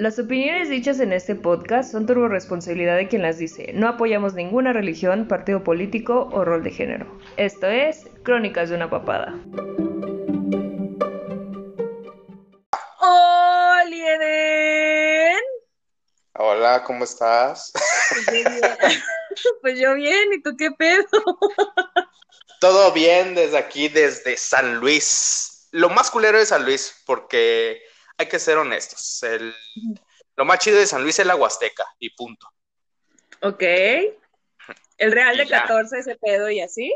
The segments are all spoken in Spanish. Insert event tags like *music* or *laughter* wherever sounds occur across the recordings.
Las opiniones dichas en este podcast son turbo responsabilidad de quien las dice. No apoyamos ninguna religión, partido político o rol de género. Esto es Crónicas de una papada. ¡Hola, Eden! Hola, ¿cómo estás? Pues yo bien, *laughs* ¿y tú qué pedo? Todo bien desde aquí, desde San Luis. Lo más culero de San Luis, porque hay que ser honestos. El, lo más chido de San Luis es la Huasteca, y punto. Ok. ¿El Real de ya. 14 ese pedo y así?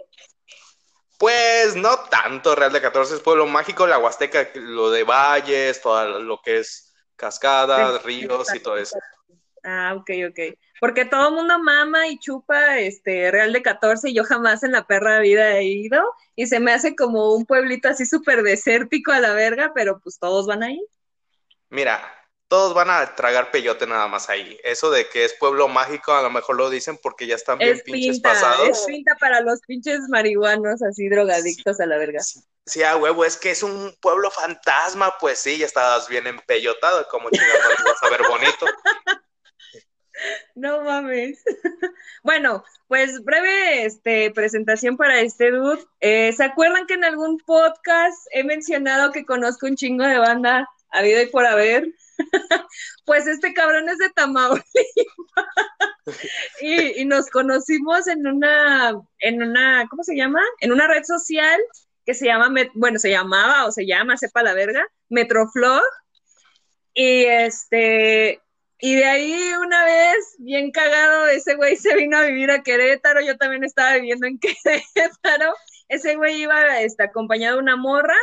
Pues no tanto, Real de 14 es pueblo mágico, la Huasteca, lo de valles, todo lo que es cascadas, Sí, ríos y todo eso. Ah, ok, ok. Porque todo el mundo mama y chupa este Real de 14 y yo jamás en la perra vida he ido y se me hace como un pueblito así súper desértico a la verga, pero pues todos van ahí. Mira, todos van a tragar peyote nada más ahí. Eso de que es pueblo mágico, a lo mejor lo dicen porque ya están bien Es pinches pinta, pasados. es pinta para los pinches marihuanos así drogadictos a la verga. Sí, a huevo, es que es un pueblo fantasma, pues sí, ya estabas bien empeyotado, como chingados vas a ver bonito. *laughs* No mames. *laughs* Bueno, pues breve este, presentación para este dude. Eh, ¿Se acuerdan que en algún podcast he mencionado que conozco un chingo de banda habido y por haber? *laughs* Pues este cabrón es de Tamaulipas *laughs* y, nos conocimos en una, en una, ¿cómo se llama? En una red social que se llama, bueno, se llamaba o se llama, sepa la verga, Metroflog. Y este, y de ahí una vez, bien cagado, ese güey se vino a vivir a Querétaro, yo también estaba viviendo en *laughs* Querétaro, ese güey iba este, acompañado de una morra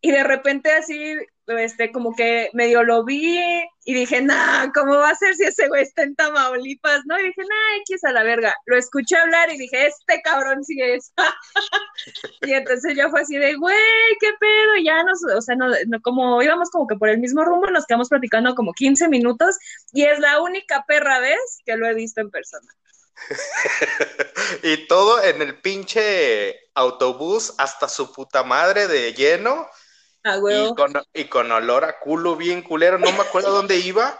y de repente así, este, como que medio lo vi y dije, nah, ¿cómo va a ser si ese güey está en Tamaulipas? No, y dije, nah, X a la verga. Lo escuché hablar y dije, este cabrón sí es. *laughs* y entonces yo fue así de, güey, qué pedo, ya nos, o sea, no, no, como íbamos como que por el mismo rumbo, nos quedamos platicando como 15 minutos y es la única perra vez que lo he visto en persona. *laughs* Y todo en el pinche autobús hasta su puta madre de lleno Ah, y con, y con olor a culo bien culero. No me acuerdo dónde iba,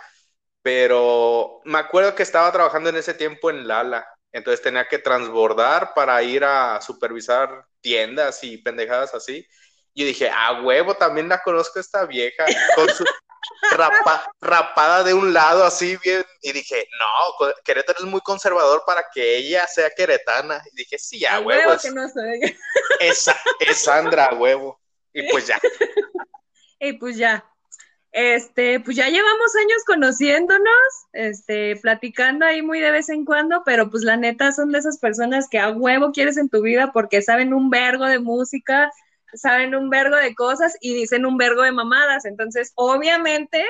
pero me acuerdo que estaba trabajando en ese tiempo en Lala. Entonces tenía que transbordar para ir a supervisar tiendas y pendejadas así. Y dije, a huevo, también la conozco esta vieja con su *laughs* rapa- rapada de un lado así bien. Y dije, no, Querétaro es muy conservador para que ella sea queretana. Y dije, sí, a A huevo, huevo es, que no soy. es, es Sandra, a huevo. Y pues ya. *laughs* Y pues ya, este, pues ya llevamos años conociéndonos, este, platicando ahí muy de vez en cuando, pero pues la neta son de esas personas que a huevo quieres en tu vida porque saben un vergo de música, saben un vergo de cosas y dicen un vergo de mamadas. Entonces, obviamente,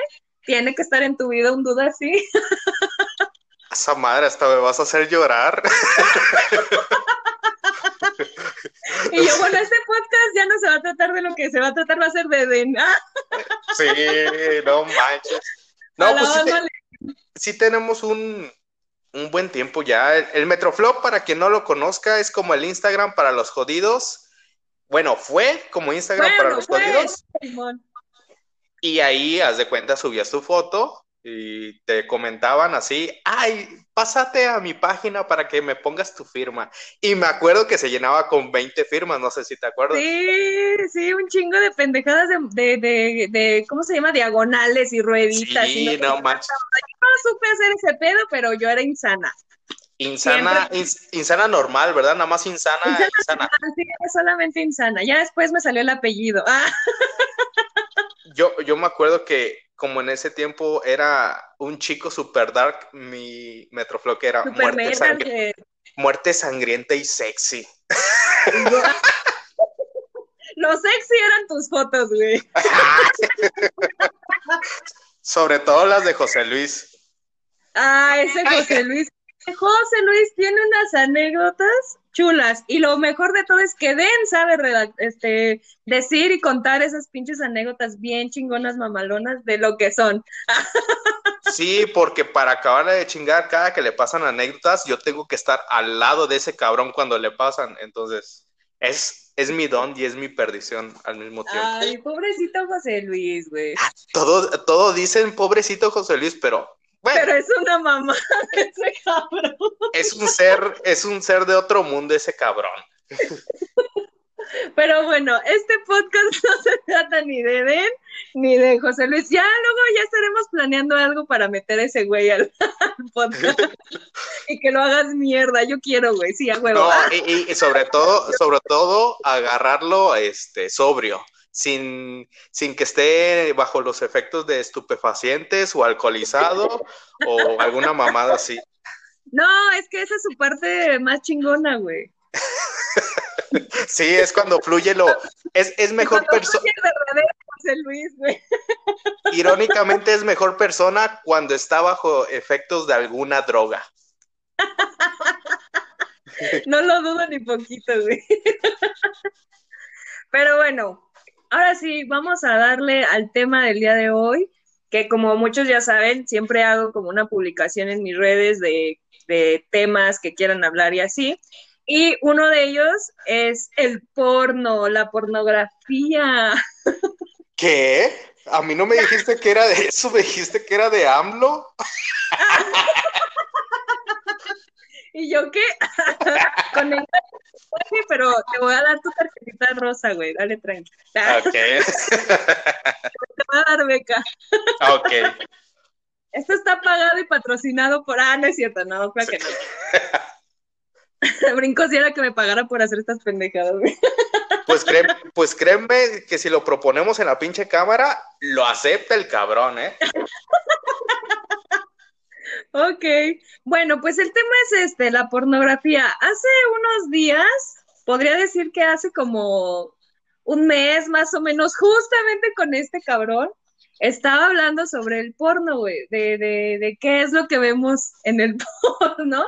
tiene que estar en tu vida un duda así. *laughs* Esa madre, hasta me vas a hacer llorar. *laughs* *laughs* Y yo, bueno, este podcast ya no se va a tratar de lo que se va a tratar, va a ser de, de ah, *laughs* Sí, no manches. No, pues sí, te- sí tenemos un, un buen tiempo ya. El, el Metroflop, para quien no lo conozca, es como el Instagram para los jodidos. Bueno, fue como Instagram para los fue, jodidos. Y ahí, haz de cuenta, subías tu foto y te comentaban así, ay, pásate a mi página para que me pongas tu firma. Y me acuerdo que se llenaba con 20 firmas, no sé si te acuerdas. Sí, sí, un chingo de pendejadas de, de, de, de ¿cómo se llama? Diagonales y rueditas. y Sí, no, no manches. no supe hacer ese pedo, pero yo era insana. Insana, ins- insana normal, ¿verdad? Nada más insana, insana. Sí, solamente insana. Ya después me salió el apellido. Ah, *laughs* Yo, yo me acuerdo que como en ese tiempo era un chico super dark, mi Metroflow que era super muerte, meta. sangri- que- muerte sangrienta y sexy. *laughs* Lo sexy eran tus fotos, güey. *laughs* Sobre todo las de José Luis. Ah, ese José Luis. José Luis tiene unas anécdotas chulas. Y lo mejor de todo es que Den sabe este, decir y contar esas pinches anécdotas bien chingonas, mamalonas de lo que son. *laughs* Sí, porque para acabar de chingar, cada que le pasan anécdotas, yo tengo que estar al lado de ese cabrón cuando le pasan. Entonces, Es, es mi don y es mi perdición al mismo tiempo. Ay, pobrecito José Luis, güey. Todo, todo dicen pobrecito José Luis, pero bueno, Pero es una mamá *laughs* ese cabrón. es un ser, es un ser de otro mundo ese cabrón. Pero bueno, este podcast *laughs* no se trata ni de Den ni de José Luis. Ya luego ya estaremos planeando algo para meter a ese güey al, al *laughs* podcast y que lo hagas mierda. Yo quiero, güey, sí, a huevo. No, y, y- y sobre todo, sobre todo, agarrarlo este, sobrio, sin, sin que esté bajo los efectos de estupefacientes o alcoholizado *laughs* o alguna mamada así. No, es que esa es su parte más chingona, güey. *laughs* Sí, es cuando fluye lo. Es, es mejor persona. Luis, güey. *laughs* Irónicamente, es mejor persona cuando está bajo efectos de alguna droga. No lo dudo ni poquito, güey. Pero bueno, ahora sí, vamos a darle al tema del día de hoy, que como muchos ya saben, siempre hago como una publicación en mis redes de, de temas que quieran hablar y así. Y uno de ellos es el porno, la pornografía. *laughs* ¿Qué? A mí no me dijiste que era de eso, me dijiste que era de AMLO. *laughs* ¿Y yo qué? *laughs* Con el... Pero te voy a dar tu tarjetita rosa, güey, dale tranqui. Ok, *laughs* Te voy a dar beca. ok. Esto está pagado y patrocinado por. Ah, no es cierto, no, creo que no. *laughs* Brinco si era que me pagara por hacer estas pendejadas, güey. Pues, créeme, pues créeme que si lo proponemos en la pinche cámara, lo acepta el cabrón, ¿eh? Ok. Bueno, pues el tema es este, la pornografía. Hace unos días, podría decir que hace como un mes más o menos, justamente con este cabrón, estaba hablando sobre el porno, güey, de, de, de qué es lo que vemos en el *laughs* porno.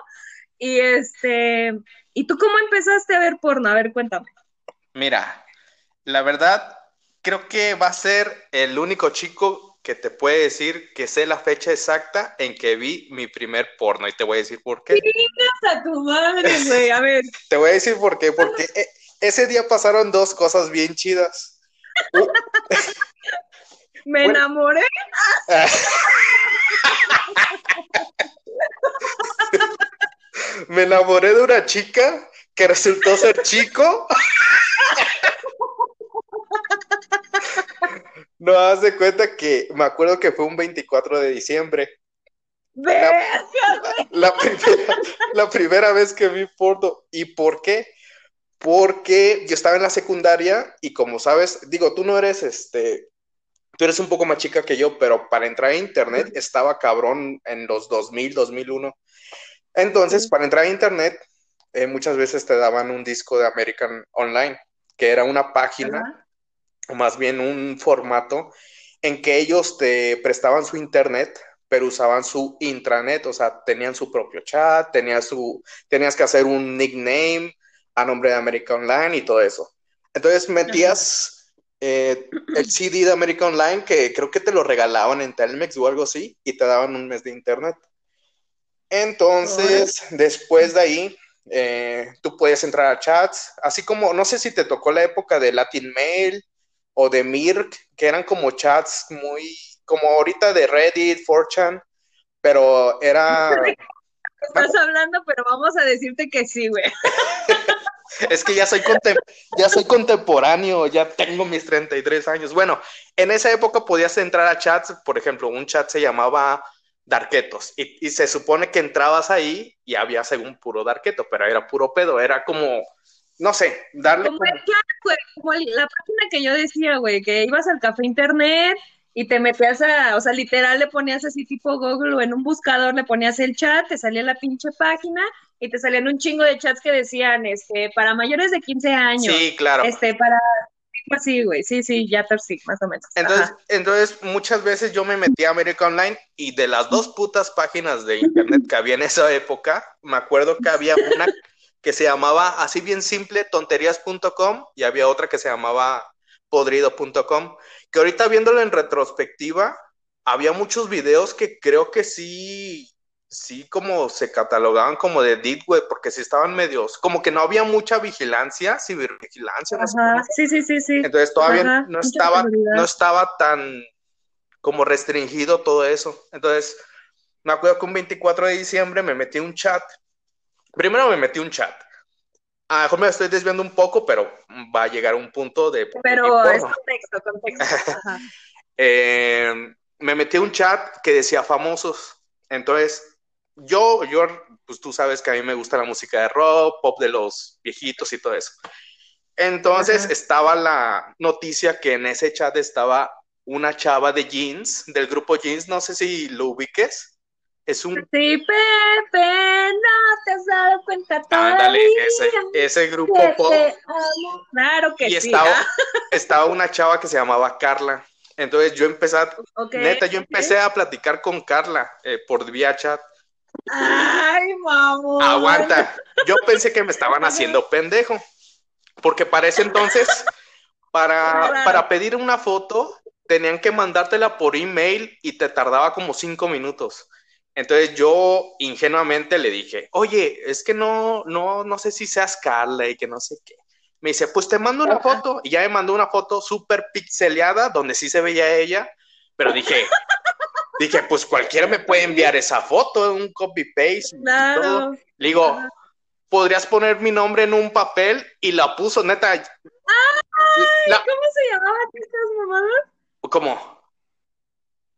Y este, ¿y tú cómo empezaste a ver porno? A ver, cuéntame. Mira, la verdad, creo que va a ser el único chico que te puede decir que sé la fecha exacta en que vi mi primer porno. Y te voy a decir por qué. a tu madre, güey. A ver, *laughs* Te voy a decir por qué. Porque eh, ese día pasaron dos cosas bien chidas. Uh, *laughs* me Bueno. enamoré. *laughs* Me enamoré de una chica que resultó ser chico. No, haz de cuenta que me acuerdo que fue un 24 de diciembre. Verga, La primera, la primera vez que vi porno. ¿Y por qué? Porque yo estaba en la secundaria y como sabes, digo, tú no eres este, tú eres un poco más chica que yo, pero para entrar a internet estaba cabrón en los 2000, 2001. Entonces, para entrar a internet, eh, muchas veces te daban un disco de American Online, que era una página. O más bien un formato, en que ellos te prestaban su internet, pero usaban su intranet, o sea, tenían su propio chat, tenías su, tenías que hacer un nickname a nombre de American Online y todo eso. Entonces metías eh, el CD de American Online, que creo que te lo regalaban en Telmex o algo así, y te daban un mes de internet. Entonces, después de ahí, eh, tú puedes entrar a chats, así como, no sé si te tocó la época de Latin Mail o de Mirk, que eran como chats muy, como ahorita de Reddit, 4chan, pero era, *laughs* Estás hablando, pero vamos a decirte que sí, güey. *laughs* es que ya soy, contem- ya soy contemporáneo, ya tengo mis 33 años. Bueno, en esa época podías entrar a chats, por ejemplo, un chat se llamaba Darketos, y, y se supone que entrabas ahí y había según puro Darketo, pero era puro pedo, era como, no sé, darle Como como... chat, güey, como la página que yo decía, güey, que ibas al café internet y te metías a, o sea, literal le ponías así tipo Google o en un buscador le ponías el chat, te salía la pinche página y te salían un chingo de chats que decían, este, para mayores de 15 años, Sí, claro. este, para, pues sí, güey, sí, sí, ya sí, más o menos. Entonces, Ajá. entonces, muchas veces yo me metí a América Online y de las dos putas páginas de internet que había en esa época, me acuerdo que había una que se llamaba así bien simple, tonterías.com y había otra que se llamaba podrido.com, que ahorita viéndolo en retrospectiva, había muchos videos que creo que sí, sí como se catalogaban como de deep web, porque sí estaban medios, como que no había mucha vigilancia, cibervigilancia. Ajá, sí, sí, sí, sí. Entonces todavía no estaba, no estaba tan como restringido todo eso. Entonces, me acuerdo que un 24 de diciembre me metí un chat. Primero me metí un chat. A lo mejor me estoy desviando un poco, pero va a llegar un punto de... Pero es contexto, contexto. *laughs* Eh, me metí un chat que decía famosos. Entonces, yo, yo, pues tú sabes que a mí me gusta la música de rock, pop de los viejitos y todo eso. Entonces estaba la noticia que en ese chat estaba una chava de jeans, del grupo jeans, no sé si lo ubiques. Es un... Sí, Pepe, no te has dado cuenta todavía. Ándale, ese, ese grupo pop. Claro que y sí. Estaba, estaba una chava que se llamaba Carla. Entonces yo empecé, a, neta, yo empecé a platicar con Carla eh, por vía chat. Ay, mamá. Aguanta. Yo pensé que me estaban haciendo pendejo. Porque para ese entonces, para, *laughs* para pedir una foto, tenían que mandártela por email y te tardaba como cinco minutos. Entonces yo ingenuamente le dije, oye, es que no, no, no sé si seas Carla y que no sé qué. Me dice, pues te mando una foto. Y ya me mandó una foto súper pixeleada, donde sí se veía ella. Pero dije, *laughs* dije, pues cualquiera me puede enviar esa foto, un copy-paste. Claro. Le digo, podrías poner mi nombre en un papel y la puso, neta. Ay, la... ¿Cómo se llamaba estas mamadas? ¿Cómo?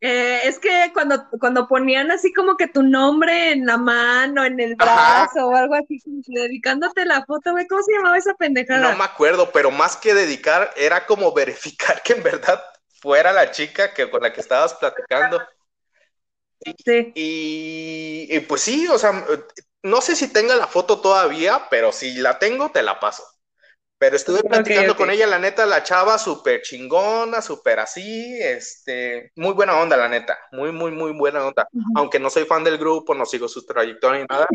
Eh, es que cuando, cuando ponían así como que tu nombre en la mano, en el brazo Ajá. o algo así, dedicándote la foto, güey, ¿cómo se llamaba esa pendejada? No me acuerdo, pero más que dedicar, era como verificar que en verdad fuera la chica que, con la que estabas platicando. Sí. Y, y, pues sí, o sea, no sé si tenga la foto todavía, pero si la tengo, te la paso. Pero estuve platicando okay. con ella, la neta, la chava súper chingona, súper así, este, muy buena onda, la neta, muy, muy, muy buena onda. Uh -huh. Aunque no soy fan del grupo, no sigo su trayectoria ni nada.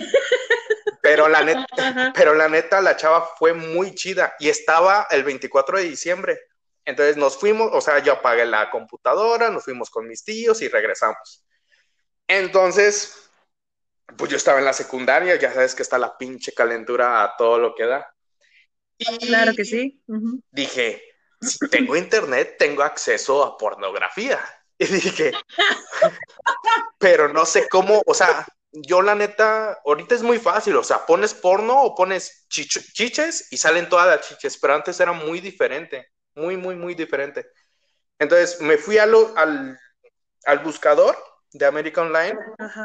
pero la neta, uh -huh. pero la neta, la chava fue muy chida y estaba el 24 de diciembre. Entonces nos fuimos, o sea, yo apagué la computadora, nos fuimos con mis tíos y regresamos. Entonces, pues yo estaba en la secundaria, ya sabes que está la pinche calentura a todo lo que da. Y claro que sí. Uh -huh. Dije, si tengo internet, tengo acceso a pornografía. Y dije, pero no sé cómo, o sea, yo la neta, ahorita es muy fácil, o sea, pones porno o pones chiches y salen todas las chiches, pero antes era muy diferente, muy, muy, muy diferente. Entonces me fui a lo, al, al buscador de América Online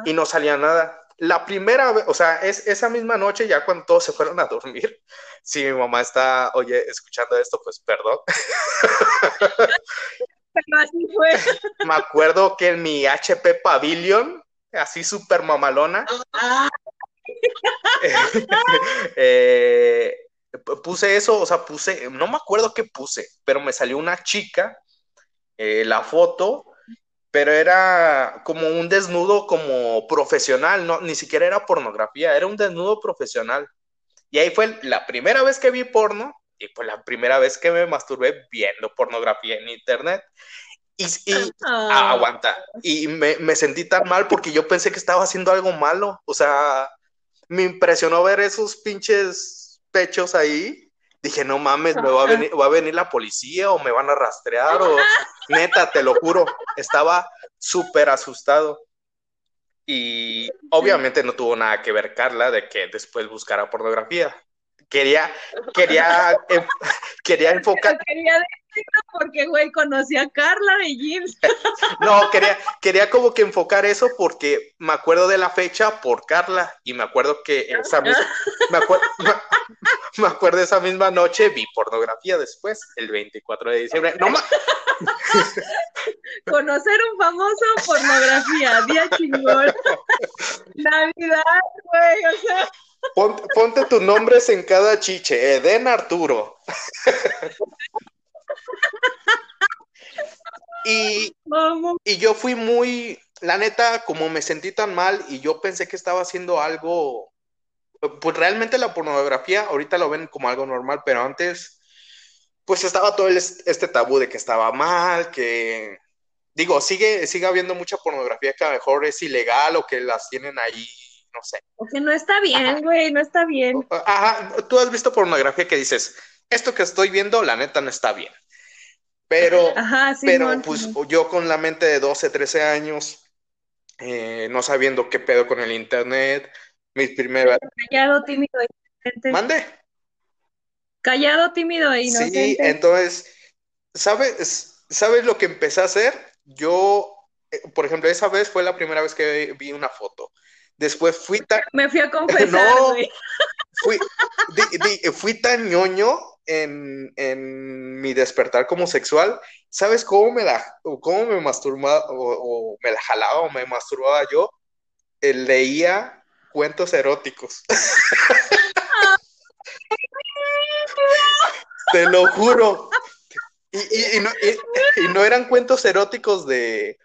y no salía nada la primera vez, o sea, es esa misma noche, ya cuando todos se fueron a dormir, *laughs* si mi mamá está, oye, escuchando esto, pues perdón. Pero así fue. *laughs* Me acuerdo que en mi HP Pavilion, así súper mamalona, ah. *laughs* eh, puse eso, o sea, puse, no me acuerdo qué puse, pero me salió una chica, eh, la foto, pero era como un desnudo como profesional, no, ni siquiera era pornografía, era un desnudo profesional. Y ahí fue la primera vez que vi porno y fue la primera vez que me masturbé viendo pornografía en internet. Y, y *laughs* ah, aguanta, y me, me, sentí tan mal porque yo pensé que estaba haciendo algo malo, o sea, me impresionó ver esos pinches pechos ahí dije, no mames, me va a venir, va a venir la policía o me van a rastrear o *laughs* neta, te lo juro, estaba súper asustado. Y obviamente no tuvo nada que ver Carla de que después buscara pornografía. Quería, quería, *laughs* *laughs* quería enfocar. Quería *laughs* porque, güey, conocí a Carla de James. *laughs* No, quería, quería como que enfocar eso porque me acuerdo de la fecha por Carla y me acuerdo que esa misma, me, *laughs* me, me acuerdo esa misma noche vi pornografía después, el 24 de diciembre. No ma Conocer un famoso pornografía, día chingón. Navidad, güey, o sea. Ponte, ponte tus nombres en cada chiche. Eden Arturo. Y, y yo fui muy, la neta, como me sentí tan mal y yo pensé que estaba haciendo algo, pues realmente la pornografía ahorita lo ven como algo normal, pero antes, pues estaba todo el, este tabú de que estaba mal, que digo, sigue, sigue habiendo mucha pornografía que a lo mejor es ilegal o que las tienen ahí, no sé. O que no está bien, güey, no está bien. Ajá, tú has visto pornografía que dices, esto que estoy viendo, la neta no está bien. Pero, *laughs* Ajá, sí, pero pues yo con la mente de 12, 13 años, eh, no sabiendo qué pedo con el internet, mis primeras... Callado, tímido e inocente. Mande. Callado, tímido e Sí, inocente. entonces, ¿sabes, ¿sabes lo que empecé a hacer? Yo, eh, por ejemplo, esa vez fue la primera vez que vi una foto. Después fui tan, Me fui a *laughs* confesar, No. fui, di- di- fui tan ñoño en, en mi despertar como sexual. ¿Sabes cómo me la, cómo me masturbaba o, me la jalaba o me masturbaba yo? Eh, leía cuentos eróticos. *laughs* Te lo juro. Y, y- no, y- no eran cuentos eróticos de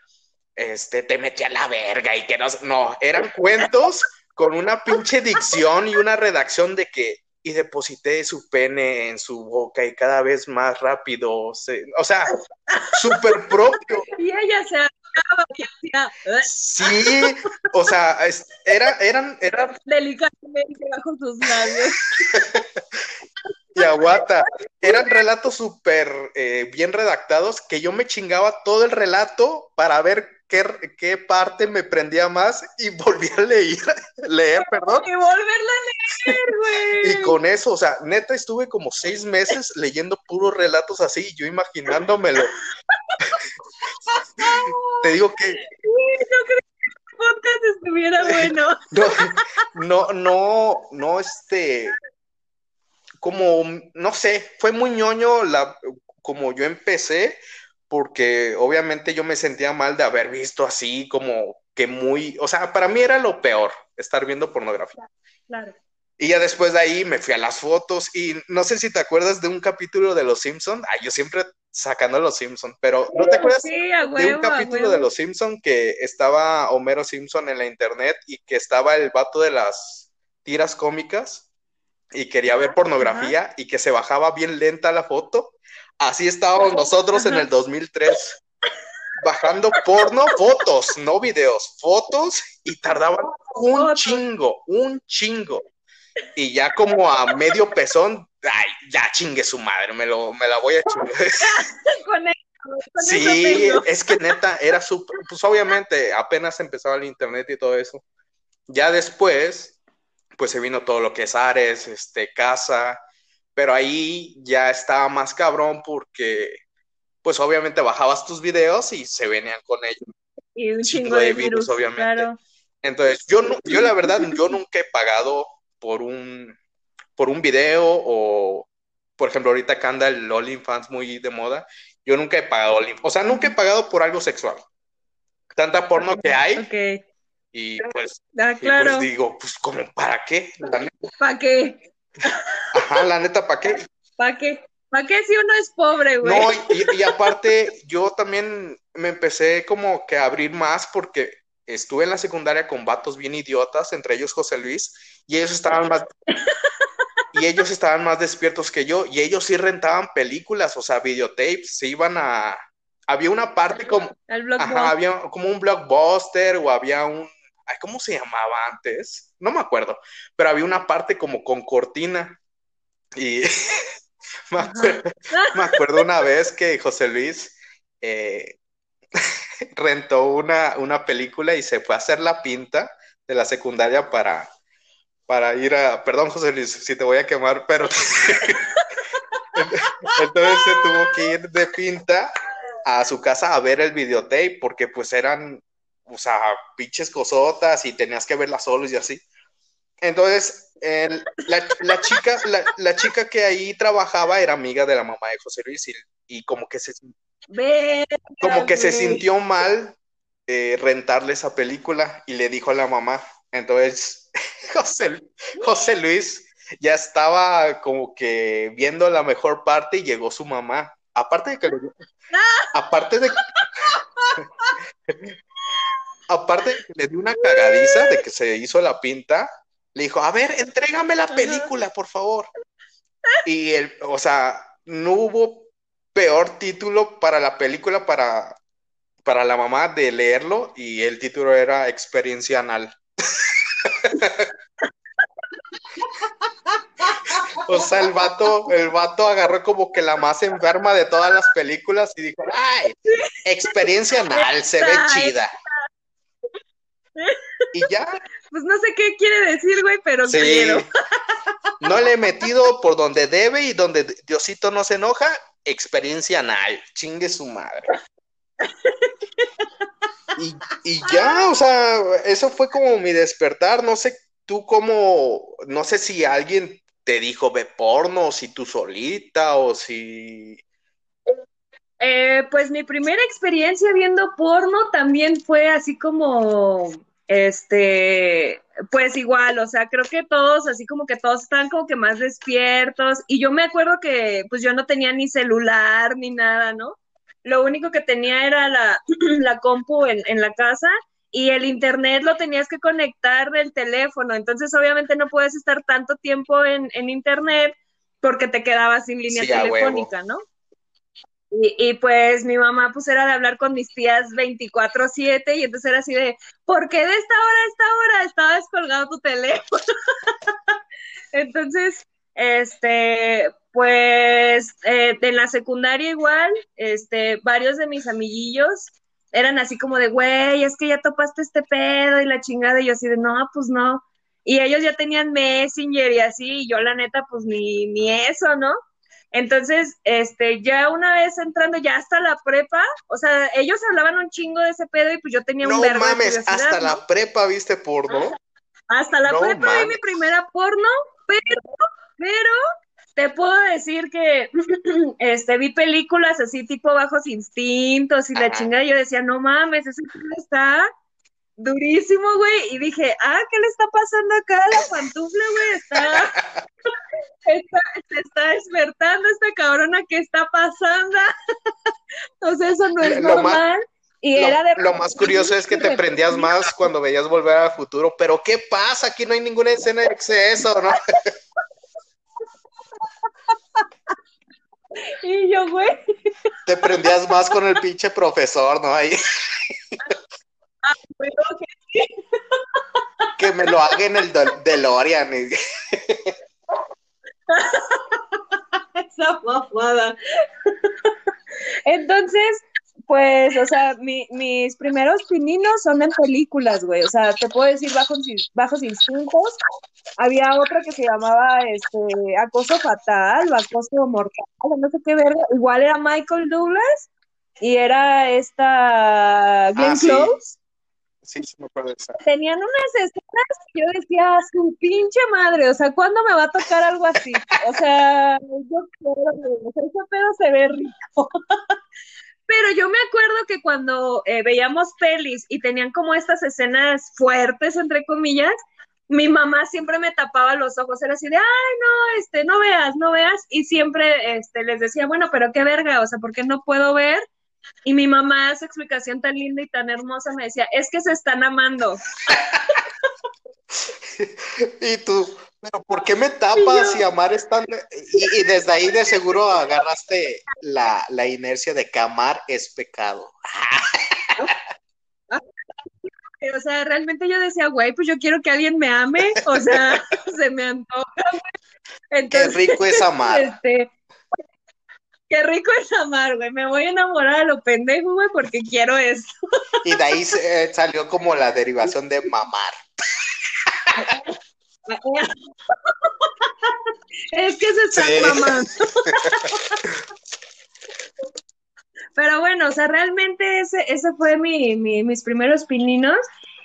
este te metí a la verga y que no, no, eran cuentos con una pinche dicción y una redacción de que y deposité su pene en su boca y cada vez más rápido, se- o sea, *laughs* súper propio. Y ella se acaba y hacía "Ugh", Sí, o sea, es- era, eran, eran delicadamente bajo sus labios. *laughs* y aguanta. Eran relatos súper eh, bien redactados que yo me chingaba todo el relato para ver qué, qué parte me prendía más y *laughs* volví a leer, leer, perdón. Y volverla a leer, *laughs* güey. Y con eso, o sea, neta estuve como seis meses leyendo puros relatos así, yo imaginándomelo. *laughs* Te digo que el podcast estuviera bueno. no, no, no, no, este, como, no sé, fue muy ñoño la, como yo empecé, porque obviamente yo me sentía mal de haber visto así como que muy, o sea, para mí era lo peor, estar viendo pornografía. Claro. Y ya después de ahí me fui a las fotos y no sé si te acuerdas de un capítulo de Los Simpson. Ay, yo siempre sacando a Los Simpson, pero ¿no te acuerdas Sí, de un capítulo de Los Simpson que estaba Homero Simpson en la internet y que estaba el vato de las tiras cómicas y quería ver pornografía y que se bajaba bien lenta la foto? Así estábamos nosotros en el 2003 bajando porno, fotos, no videos, fotos y tardaban un chingo, un chingo. Y ya como a medio pezón, ay, ya chingue su madre, me, lo, me la voy a chingar. *laughs* Con Sí, es que neta, era súper, pues obviamente apenas empezaba el internet y todo eso. Ya después, pues se vino todo lo que es Ares, este, Casa, pero ahí ya estaba más cabrón porque, pues obviamente bajabas tus videos y se venían con ellos. Y un chingo de de virus, virus, obviamente. claro. Entonces, yo, no, yo la verdad, yo nunca he pagado por un, por un video o, por ejemplo, ahorita que anda el OnlyFans muy de moda, yo nunca he pagado. O sea, nunca he pagado por algo sexual. Tanta porno que hay Ok. y pues, Ah, y pues claro. digo, pues como, ¿para qué? ¿Para qué? Ajá, la neta, ¿para qué? ¿Para qué? ¿Para qué si uno es pobre, güey? No, y, y aparte, yo también me empecé como que a abrir más porque estuve en la secundaria con vatos bien idiotas, entre ellos José Luis, y ellos estaban más, *laughs* y ellos estaban más despiertos que yo, y ellos sí rentaban películas, o sea, videotapes, se iban a, había una parte como, ajá, había como un blockbuster o había un, ay, ¿cómo se llamaba antes? No me acuerdo, pero había una parte como con cortina, y *laughs* me acuerdo, me acuerdo una vez que José Luis eh, *laughs* rentó una, una película y se fue a hacer la pinta de la secundaria para, para ir a... Perdón, José Luis, si te voy a quemar, pero... *laughs* Entonces se tuvo que ir de pinta a su casa a ver el videotape porque pues eran, o sea, pinches cosotas y tenías que verlas solos y así. Entonces, el- la, la chica, la, la chica que ahí trabajaba era amiga de la mamá de José Luis y, y como que se, Verga, como que se sintió mal eh, rentarle esa película y le dijo a la mamá. Entonces, *laughs* José, José Luis ya estaba como que viendo la mejor parte y llegó su mamá. Aparte de que aparte de *laughs* aparte de que le dio una cagadiza de que se hizo la pinta, le dijo, a ver, entrégame la película, por favor. Y el, o sea, no hubo peor título para la película para, para la mamá de leerlo y el título era Experiencia Anal. *laughs* O sea, el vato, el vato agarró como que la más enferma de todas las películas y dijo, ay, experiencia anal, se ve chida. Y ya. Pues no sé qué quiere decir, güey, pero quiero. *laughs* No le he metido por donde debe y donde Diosito no se enoja, experiencia anal, chingue su madre. Y, y ya, o sea, eso fue como mi despertar, no sé tú cómo, no sé si alguien te dijo ve porno, o si tú solita, o si... Eh, pues mi primera experiencia viendo porno también fue así como, este, pues igual, o sea, creo que todos, así como que todos estaban como que más despiertos y yo me acuerdo que pues yo no tenía ni celular ni nada, ¿no? Lo único que tenía era la, *clears throat* la compu en, en la casa y el internet lo tenías que conectar del teléfono, entonces obviamente no puedes estar tanto tiempo en, internet porque te quedabas sin línea telefónica, ¿no? Y, y, pues mi mamá pues era de hablar con mis tías 24/7 y entonces era así de, ¿por qué de esta hora a esta hora estaba descolgado tu teléfono? *laughs* entonces, este, pues eh, en la secundaria igual, este, varios de mis amiguillos eran así como de, güey, es que ya topaste este pedo y la chingada, y yo así de, no, pues no. Y ellos ya tenían Messenger y así, y yo la neta, pues ni, ni eso, ¿no? Entonces, este, ya una vez entrando ya hasta la prepa, o sea, ellos hablaban un chingo de ese pedo y pues yo tenía un No mames, hasta la prepa viste porno. Hasta la prepa vi mi primera porno, pero, pero te puedo decir que *clears throat* este vi películas así tipo bajos instintos y la chingada, yo decía, no mames, ese está durísimo, güey, y dije, ah, ¿qué le está pasando acá a la pantufla, güey? Está, *laughs* se está despertando esta cabrona, ¿qué está pasando? *laughs* o sea, eso no es normal. y lo, era de... lo más curioso es que te prendías más cuando veías volver al futuro, pero ¿qué pasa? Aquí no hay ninguna escena de exceso, ¿no? *laughs* Y yo, güey. Te prendías más con el pinche profesor, ¿no? Ahí. Ah, que, que me lo haga en el DeLorean. *laughs* Esa mafada. Entonces, pues, o sea, mis primeros pininos son en películas, güey. O sea, te puedo decir bajos, bajos instintos. Había otra que se llamaba este acoso fatal o acoso mortal, no sé qué verga. Igual era Michael Douglas y era esta Glenn Ah. Close. Sí, sí me acuerdo de esa. Tenían unas escenas que yo decía, su pinche madre, o sea, ¿cuándo me va a tocar algo así? O sea, yo quiero, o ese pedo se ve rico. *laughs* Pero yo me acuerdo que cuando eh, veíamos pelis y tenían como estas escenas fuertes, entre comillas, mi mamá siempre me tapaba los ojos, era así de, ay, no, este, no veas, no veas, y siempre este, les decía, bueno, pero qué verga, o sea, ¿por qué no puedo ver? Y mi mamá, su explicación tan linda y tan hermosa, me decía, es que se están amando. *laughs* Y tú, pero ¿por qué me tapas y amar es tan... Y, y desde ahí de seguro agarraste la, la inercia de que amar es pecado. *laughs* O sea, realmente yo decía, güey, pues yo quiero que alguien me ame, o sea, *laughs* se me antoja, güey. Qué Entonces, rico es amar. este, qué rico es amar, güey. Me voy a enamorar a lo pendejo, güey, porque quiero eso. *laughs* Y de ahí eh, salió como la derivación de mamar. *laughs* Es que se están Sí. mamando. *laughs* Pero bueno, o sea, realmente ese, ese fue mi, mi- mis primeros pininos.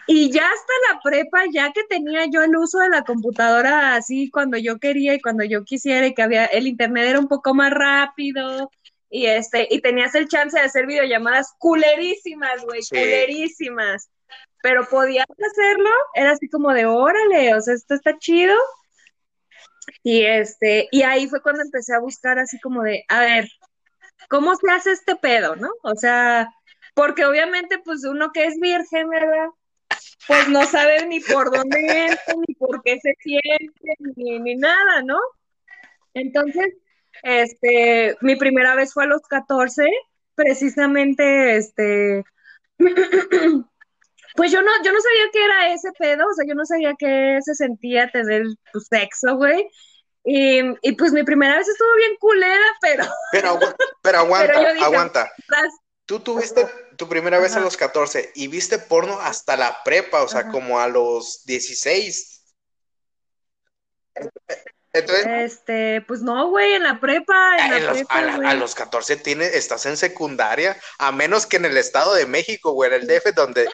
Y ya hasta la prepa, ya que tenía yo el uso de la computadora así cuando yo quería y cuando yo quisiera, y que había, el internet era un poco más rápido, y este, y tenías el chance de hacer videollamadas culerísimas, güey, Sí. culerísimas. Pero podías hacerlo, era así como de órale, o sea, esto está chido. Y este, y ahí fue cuando empecé a buscar así como de, a ver, ¿cómo se hace este pedo, no? O sea, porque obviamente, pues uno que es virgen, ¿verdad? Pues no sabe ni por dónde entra, ni por qué se siente, ni, ni nada, ¿no? Entonces, este, mi primera vez fue a los 14, precisamente, este, *clears throat* Pues yo no, yo no sabía que era ese pedo, o sea, yo no sabía que se sentía tener tu sexo, güey. Y, y, pues mi primera vez estuvo bien culera, pero. Pero, pero *laughs* aguanta, aguanta. Tú tuviste tu primera vez a los 14 y viste porno hasta la prepa, o sea, como a los 16. Entonces, este, pues no, güey, en la prepa, en la prepa, a, los 14 tienes, estás en secundaria, a menos que en el Estado de México, güey, en el DF, donde,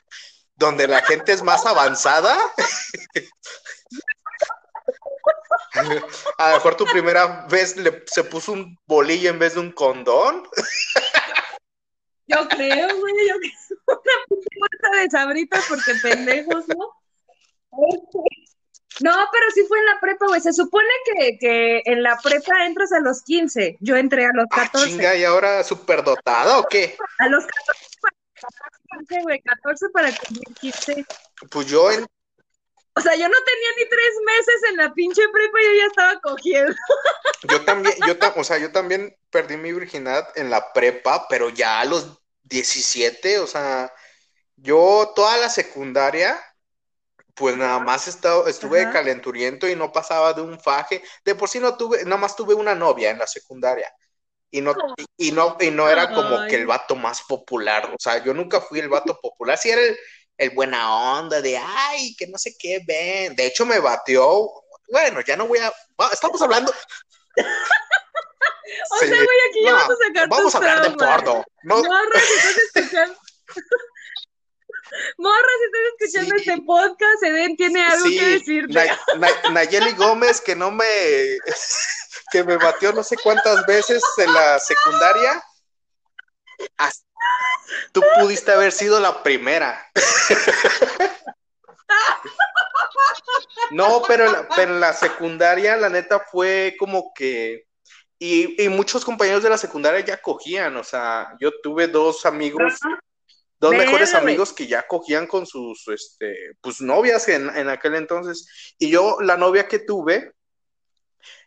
donde la gente es más avanzada. *laughs* a lo mejor tu primera vez le, se puso un bolillo en vez de un condón. Yo creo, güey, yo que es *laughs* una puerta de sabritas porque pendejos, ¿no? No, pero sí fue en la prepa, güey. Se supone que, que, en la prepa entras a los 15. Yo entré a los 14. Ah, chinga, ¿y ahora dotada o qué? A los 14 para 15, güey. 14 para cumplir 15. Pues yo en... O sea, yo no tenía ni tres meses en la pinche prepa y yo ya estaba cogiendo. Yo también, yo o sea, yo también perdí mi virginidad en la prepa, pero ya a los 17, o sea, yo toda la secundaria pues nada más estado, estuve calenturiento y no pasaba de un faje. De por sí no tuve, nada más tuve una novia en la secundaria. Y no, y, no, y no era como que el vato más popular. O sea, yo nunca fui el vato popular. Sí era el, buena onda de, ay, que no sé qué ven. De hecho, me batió. Bueno, ya no voy a. Estamos hablando. *laughs* o sea, güey, aquí ya vamos a sacar Vamos a hablar de porno. No, no *laughs* Morra, si estás escuchando este podcast, Eden tiene algo que decirte. Nayeli Gómez, que no me. *laughs* que me batió no sé cuántas veces en la secundaria. Tú pudiste haber sido la primera. *laughs* No, pero, pero en la secundaria, la neta, fue como que. Y, y, muchos compañeros de la secundaria ya cogían, o sea, yo tuve dos amigos dos mejores amigos que ya cogían con sus, este, pues novias en, en, aquel entonces. Y yo, la novia que tuve,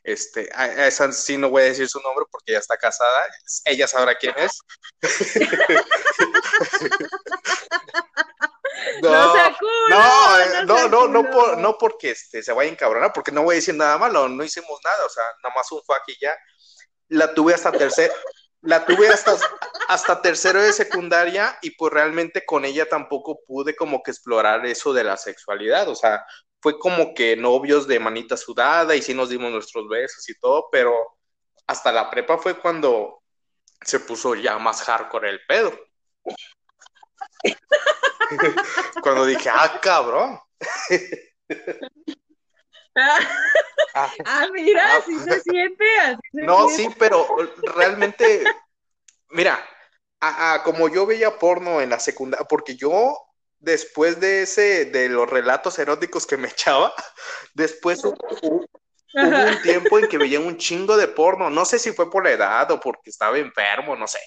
este, a, esa sí no voy a decir su nombre porque ya está casada, ella sabrá quién es. *laughs* no, no, no, no, no, no, por, no porque este, se vaya a encabronar, porque no voy a decir nada malo, no hicimos nada, o sea, nada más un fuck y ya. La tuve hasta tercer, la tuve hasta, hasta tercero de secundaria y pues realmente con ella tampoco pude como que explorar eso de la sexualidad, o sea, fue como que novios de manita sudada y sí nos dimos nuestros besos y todo, pero hasta la prepa fue cuando se puso ya más hardcore el pedo. *laughs* cuando dije, ah, cabrón. *laughs* Ah, *laughs* ah, mira, así se siente. no, sí, pero realmente, mira, como yo veía porno en la secundaria, porque yo después de ese, de los relatos eróticos que me *laughs* echaba, después hubo, un tiempo en que veía un chingo de porno. No sé si fue por la edad o porque estaba enfermo, no sé.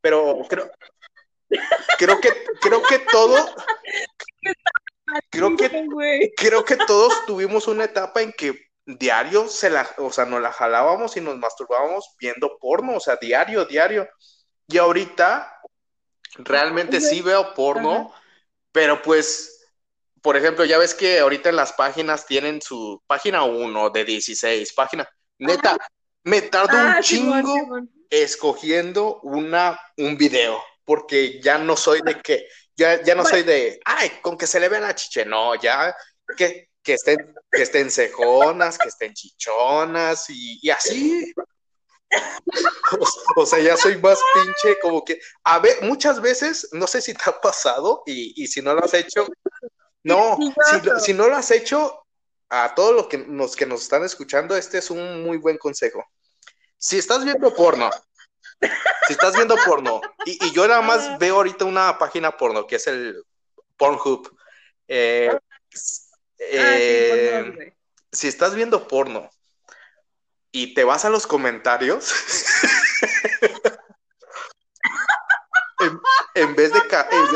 Pero creo, creo que, creo que todo, creo que, creo que todos tuvimos una etapa en que diario se la, o sea, nos la jalábamos y nos masturbábamos viendo porno, o sea, diario, diario. Y ahorita realmente sí veo porno, pero pues, por ejemplo, ya ves que ahorita en las páginas tienen su página 1 de 16, página, neta, me tardo un ah, chingo escogiendo una, un video, porque ya no soy de que, ya, ya no soy de, ay, con que se le vea la chiche, no, ya, que, que estén, que estén cejonas, que estén chichonas y, así. O, sea, ya soy más pinche, como que, a ver, muchas veces, no sé si te ha pasado y, si no lo has hecho, no, si, no lo has hecho, a todos los que, nos, que nos están escuchando, este es un muy buen consejo. Si estás viendo porno, si estás viendo porno, y, yo nada más veo ahorita una página porno, que es el Pornhub, eh, Ah, eh, si estás viendo porno y te vas a los comentarios, *laughs* en, vez de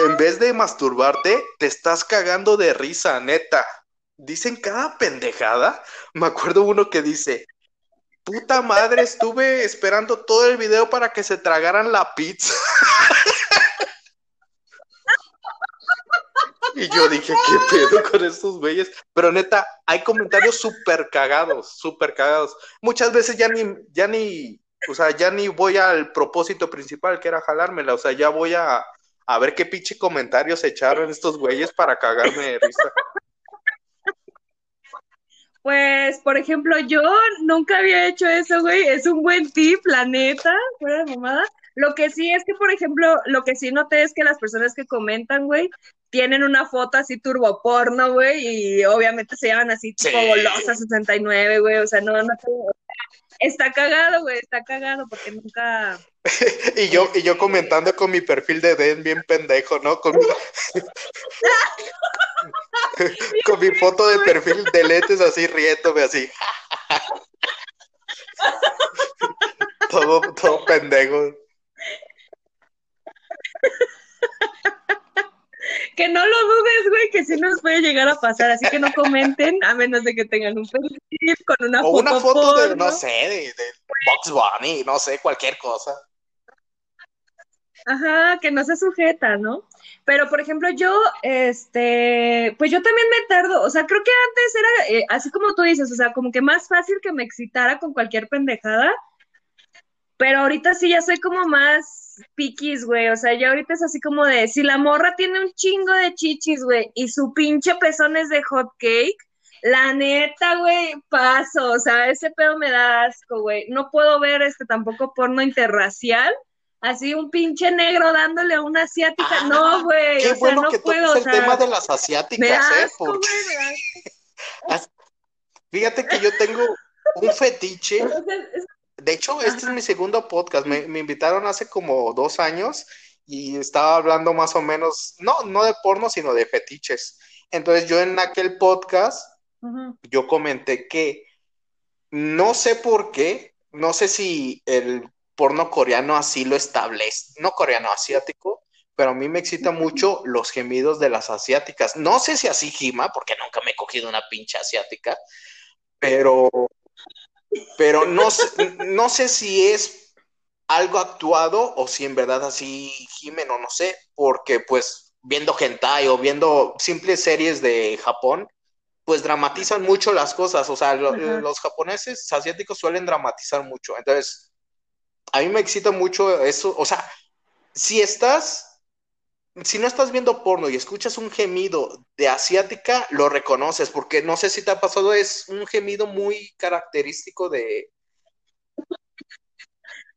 en vez de masturbarte, te estás cagando de risa, neta. Dicen cada pendejada. Me acuerdo uno que dice, puta madre, estuve esperando todo el video para que se tragaran la pizza. Y yo dije, ¿qué pedo con estos güeyes? Pero neta, hay comentarios súper cagados, súper cagados. Muchas veces ya ni, ya ni, o sea, ya ni voy al propósito principal, que era jalármela. O sea, ya voy a, a ver qué pinche comentarios echaron estos güeyes para cagarme de risa. Pues, por ejemplo, yo nunca había hecho eso, güey. Es un buen tip, la neta, fuera de mamada. Lo que sí es que, por ejemplo, lo que sí noté es que las personas que comentan, güey, tienen una foto así turboporno, güey, y obviamente se llaman así tipo Sí. golosa 69, güey. O sea, no, no Está cagado, güey, está cagado porque nunca. *laughs* Y yo, y yo comentando con mi perfil de Den bien pendejo, ¿no? Con mi, *laughs* con mi foto de perfil de lentes así riéndome así. *laughs* todo, todo pendejo. Que no lo dudes, güey, que sí nos puede llegar a pasar. Así que no comenten, a menos de que tengan un perfil con una O foto. una foto de, no sé, de, de Box Bunny, no sé, cualquier cosa. Ajá, que no se sujeta, ¿no? Pero, por ejemplo, yo, este, pues yo también me tardo, o sea, creo que antes era eh, así como tú dices, o sea, como que más fácil que me excitara con cualquier pendejada, pero ahorita sí ya soy como más piquis, güey, o sea, ya ahorita es así como de, si la morra tiene un chingo de chichis, güey, y su pinche pezón es de hot cake, la neta, güey, paso, o sea, ese pedo me da asco, güey, no puedo ver este tampoco porno interracial, así un pinche negro dándole a una asiática, Ah, no, güey, Qué o sea, bueno no que puedo, o el sea, tema de las asiáticas, ¿eh? *laughs* Porque fíjate que yo tengo un fetiche. De hecho, este es mi segundo podcast. Me, me invitaron hace como dos años y estaba hablando más o menos, no, no de porno, sino de fetiches. Entonces yo en aquel podcast, yo comenté que no sé por qué, no sé si el porno coreano así lo establece, no coreano, asiático, pero a mí me excita mucho los gemidos de las asiáticas. No sé si así gima, porque nunca me he cogido una pinche asiática, pero, pero no sé, no sé si es algo actuado o si en verdad así gimen o no sé, porque pues viendo hentai o viendo simples series de Japón, pues dramatizan mucho las cosas, o sea, lo- los japoneses asiáticos suelen dramatizar mucho, entonces a mí me excita mucho eso, o sea, si estás si no estás viendo porno y escuchas un gemido de asiática, lo reconoces, porque no sé si te ha pasado, es un gemido muy característico de...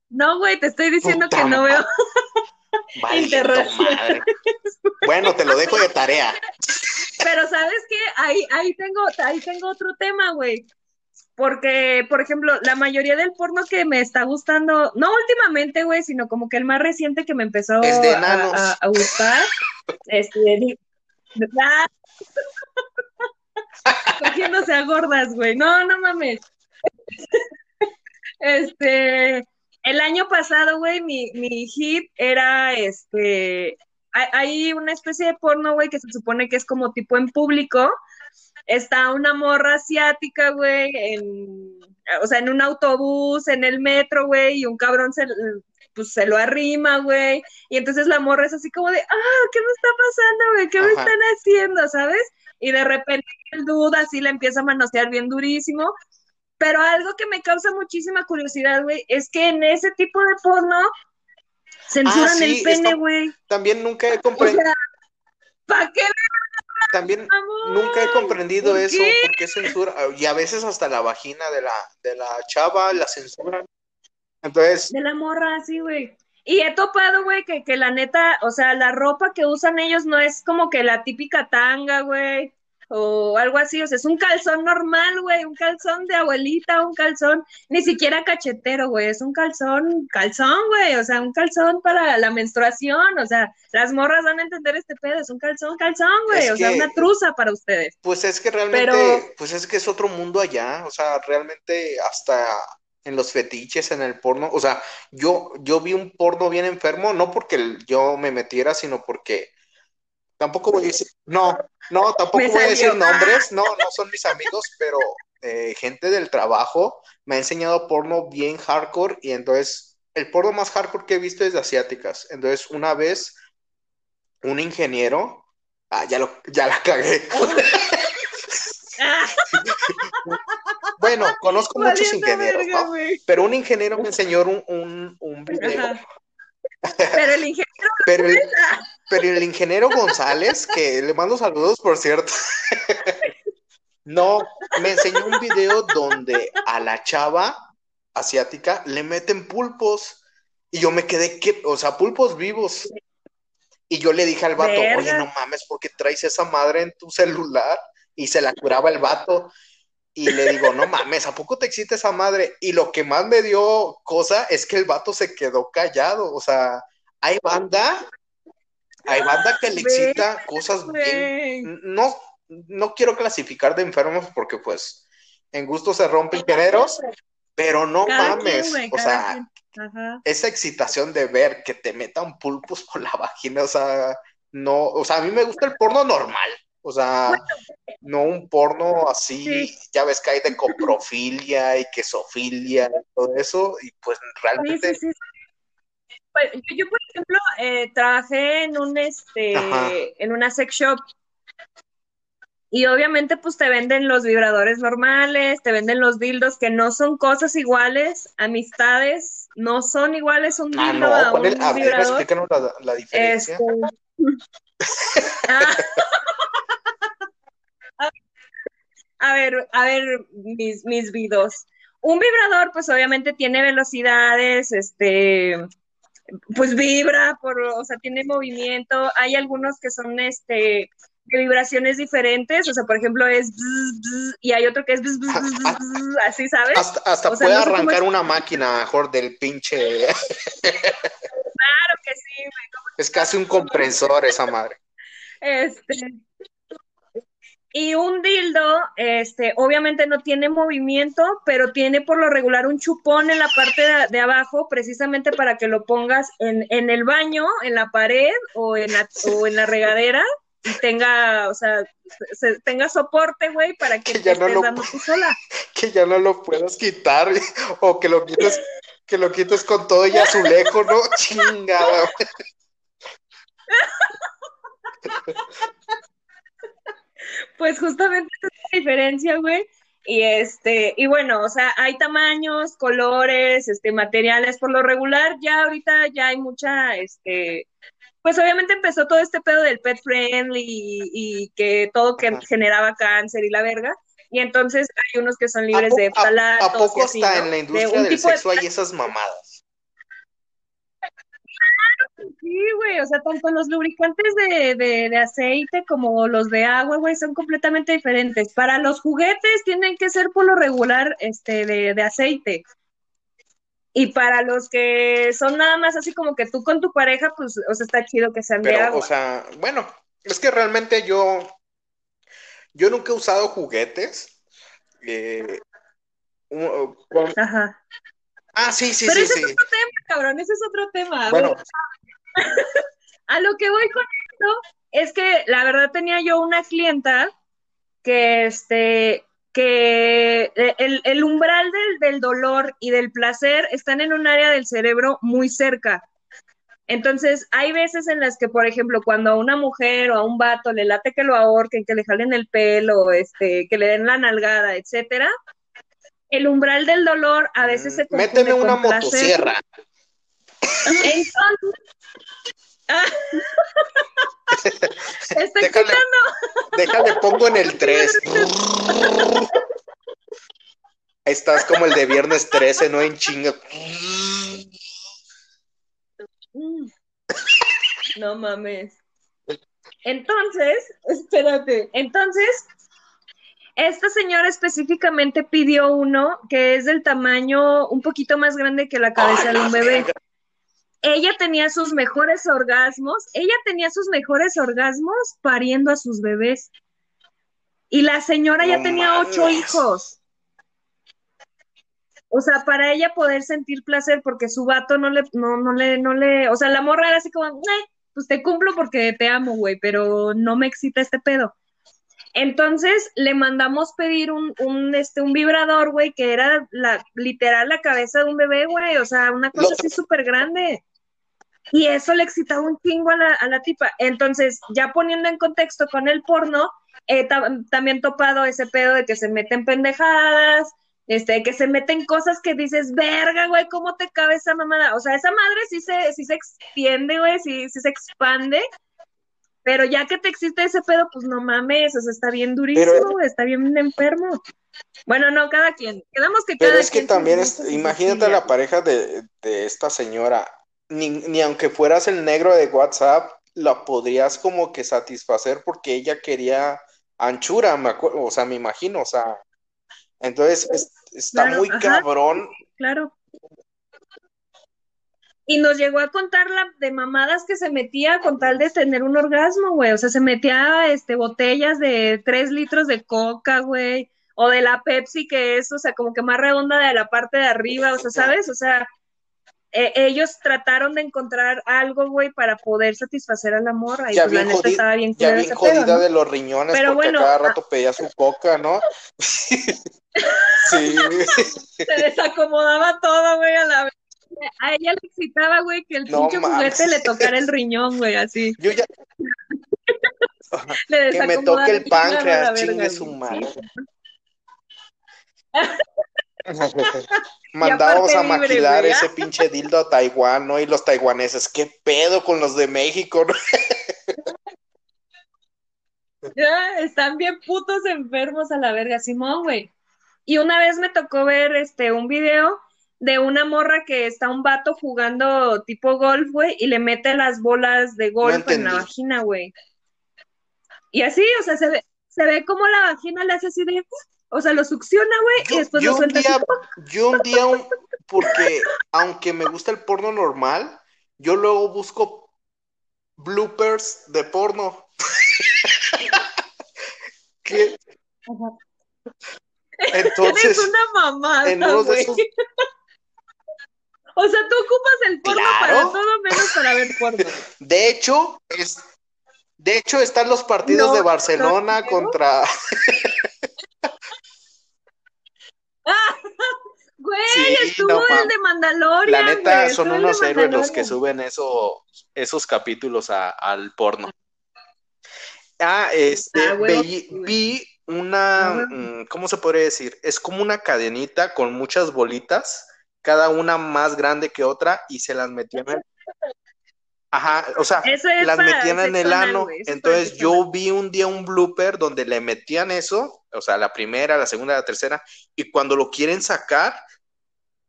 No, güey, te estoy diciendo Puta que no veo. *laughs* *laughs* Madre. Bueno, te lo dejo de tarea. *laughs* Pero sabes qué, ahí, ahí tengo, ahí tengo otro tema, güey. Porque, por ejemplo, la mayoría del porno que me está gustando, no últimamente, güey, sino como que el más reciente que me empezó Es de a, a- a gustar, *laughs* este, ah, *laughs* cogiéndose a gordas, güey. No, no mames. *laughs* Este, el año pasado, güey, mi, mi hit era este. Hay una especie de porno, güey, que se supone que es como tipo en público. Está una morra asiática, güey, en, o sea, en un autobús, en el metro, güey, y un cabrón se, pues, se lo arrima, güey. Y entonces la morra es así como de, ah, ¿qué me está pasando, güey? ¿Qué me están haciendo, sabes? Y de repente el duda así la empieza a manosear bien durísimo. Pero algo que me causa muchísima curiosidad, güey, es que en ese tipo de porno censuran Ah, sí, el pene, güey. También nunca he O comprendido, sea, ¿para qué, también *laughs* nunca he comprendido ¿Por eso, qué? por qué censura, y a veces hasta la vagina de la, de la chava la censuran. Entonces, De la morra, sí, güey. Y he topado, güey, que, que la neta, o sea, la ropa que usan ellos no es como que la típica tanga, güey, o algo así, o sea, es un calzón normal, güey, un calzón de abuelita, un calzón, ni siquiera cachetero, güey, es un calzón, calzón, güey, o sea, un calzón para la menstruación, o sea, las morras van a entender este pedo, es un calzón, calzón, güey, o sea, que- una truza para ustedes. Pues es que realmente, Pero- pues es que es otro mundo allá, o sea, realmente hasta en los fetiches, en el porno, o sea, yo, yo vi un porno bien enfermo, no porque yo me metiera, sino porque tampoco voy a decir, no, no, *laughs* tampoco voy a decir nombres, no, no son mis amigos, pero eh, gente del trabajo me ha enseñado porno bien hardcore y entonces el porno más hardcore que he visto es de asiáticas, entonces una vez un ingeniero Ah, ya, lo, ya la cagué. *laughs* bueno, conozco muchos ingenieros, ¿no? Pero un ingeniero me enseñó un, un, un video. Pero el ingeniero. pero, el, pero el ingeniero González, que le mando saludos, por cierto. no, me enseñó un video donde a la chava asiática le meten pulpos. Y yo me quedé, que, o sea, pulpos vivos. Y yo le dije al vato, oye, no mames, ¿por qué traes esa madre en tu celular? Y se la curaba el vato. Y le digo, no mames, ¿a poco te excita esa madre? Y lo que más me dio cosa es que el vato se quedó callado. O sea, hay banda, hay banda que le excita cosas bien. No, no quiero clasificar de enfermos porque, pues, en gusto se rompen géneros, pero no mames. o sea, esa excitación de ver que te metan pulpos por la vagina, o sea, no, o sea, a mí me gusta el porno normal. O sea, no un porno así, ya ves que hay de coprofilia y quesofilia y todo eso, y pues realmente... Sí, pues, yo, por ejemplo, eh, trabajé en un, este, en una sex shop y obviamente pues te venden los vibradores normales, te venden los dildos que no son cosas iguales, amistades no son iguales un ah, dildo a un vibrador. la, la diferencia. Este... ah. *laughs* a ver, a ver, mis, mis vidos. Un vibrador, pues obviamente tiene velocidades, este, pues vibra, por, o sea, tiene movimiento. Hay algunos que son, este, de vibraciones diferentes, o sea, por ejemplo, es y hay otro que es así, ¿sabes? Hasta, puede arrancar una máquina mejor del pinche. claro que sí, Es casi un compresor esa madre. Este, y un dildo, este, obviamente no tiene movimiento, pero tiene por lo regular un chupón en la parte de, abajo, precisamente para que lo pongas en, en, el baño, en la pared o en la, o en la regadera y tenga, o sea, se, tenga soporte, güey, para que, ya no lo, dando tú sola. *laughs* Que ya no lo puedas quitar *laughs* o que lo quites, que lo quites con todo y azulejo, ¿no? *laughs* Chingada. Pues justamente esa es la diferencia, güey. Y este, y bueno, o sea, hay tamaños, colores, este, materiales, por lo regular, ya ahorita ya hay mucha, este, pues obviamente empezó todo este pedo del pet friendly y, que todo que generaba cáncer y la verga. Y entonces hay unos que son libres de ftalatos. ¿A, poco hasta en la industria del sexo hay esas mamadas? Sí, güey, o sea, tanto los lubricantes de, de, aceite como los de agua, güey, son completamente diferentes. Para los juguetes tienen que ser por lo regular este, de, de aceite. Y para los que son nada más así como que tú con tu pareja, pues, o sea, está chido que sean de agua. O sea, bueno, es que realmente yo, yo nunca he usado juguetes. Eh, Ajá. Ah, sí, sí, Pero sí. ese es otro tema, cabrón, ese es otro tema. Bueno. A lo que voy con esto es que la verdad tenía yo una clienta que este que eh, el, umbral del, del, dolor y del placer están en un área del cerebro muy cerca. Entonces, hay veces en las que, por ejemplo, cuando a una mujer o a un vato le late que lo ahorquen, que le jalen el pelo, este, que le den la nalgada, etcétera, el umbral del dolor a veces se confunde Méteme una motosierra. Entonces, ah, *laughs* Estoy déjale, déjale, pongo en el 3. Ahí estás como el de viernes 13, ¿no? En chinga. No mames. Entonces, espérate. Entonces, esta señora específicamente pidió uno que es del tamaño un poquito más grande que la cabeza de un bebé. Ella tenía sus mejores orgasmos, ella tenía sus mejores orgasmos pariendo a sus bebés. Y la señora ya tenía ocho hijos. O sea, para ella poder sentir placer porque su vato no le, no, no le, no le, o sea, la morra era así como, pues te cumplo porque te amo, güey, pero no me excita este pedo. Entonces le mandamos pedir un, un, este, un vibrador, güey, que era la, literal la cabeza de un bebé, güey, o sea, una cosa así súper grande. Y eso le excitaba un chingo a la, a la tipa. Entonces, ya poniendo en contexto con el porno, he también topado ese pedo de que se meten pendejadas, este, que se meten cosas que dices, verga, güey, ¿cómo te cabe esa mamada? O sea, esa madre sí se, sí se extiende, güey, sí, sí se expande, pero ya que te existe ese pedo, pues no mames, o sea, está bien durísimo, está bien enfermo. Bueno, no, cada quien. Quedamos que cada Pero es que también, es, imagínate la pareja de, de esta señora, ni, ni aunque fueras el negro de WhatsApp, la podrías como que satisfacer porque ella quería anchura, me acuerdo, o sea, me imagino, o sea, entonces está muy cabrón. Claro. Y nos llegó a contar la de mamadas que se metía con tal de tener un orgasmo, güey. O sea, se metía este botellas de tres litros de coca, güey. O de la Pepsi, que es, o sea, como que más redonda de la parte de arriba, o sea, ¿sabes? O sea, eh, ellos trataron de encontrar algo, güey, para poder satisfacer al amor. Ahí ya pues, bien la neta estaba bien Ya bien jodida de los riñones Pero porque cada rato pedía su coca, ¿no? sí. Se desacomodaba todo, güey, a la vez. A ella le excitaba, güey, que el pinche juguete le tocara el riñón, güey, así. Yo ya... que me toque el páncreas, chingue su madre. *laughs* *laughs* Mandábamos a maquilar ese pinche dildo a Taiwán, ¿no? Y los taiwaneses, ¿qué pedo con los de México? *laughs* ya, están bien putos enfermos a la verga, Simón, güey. Y una vez me tocó ver este un video de una morra que está un vato jugando tipo golf, güey, y le mete las bolas de golf en la vagina, güey. Y así, o sea, se ve, se ve como la vagina le hace así de, o sea, lo succiona, güey, y después lo suelta. Un día, yo un día, porque aunque me gusta el porno normal, yo luego busco bloopers de porno. *laughs* ¿Qué? Entonces, Eres una mamada, güey. *laughs* O sea, tú ocupas el porno para todo menos para ver porno. *laughs* De hecho, es, de hecho están los partidos de Barcelona contra *laughs* Güey, estuvo el de Mandalorian. La neta, son unos héroes los que suben eso, esos capítulos al porno. Ah, este, ah, vi, una, ah, mm, ¿cómo se podría decir? Es como una cadenita con muchas bolitas, cada una más grande que otra, y se las metían en Ajá, o sea, las metían en el ano. Entonces yo vi un día un blooper donde le metían eso, o sea, la primera, la segunda, la tercera, y cuando lo quieren sacar,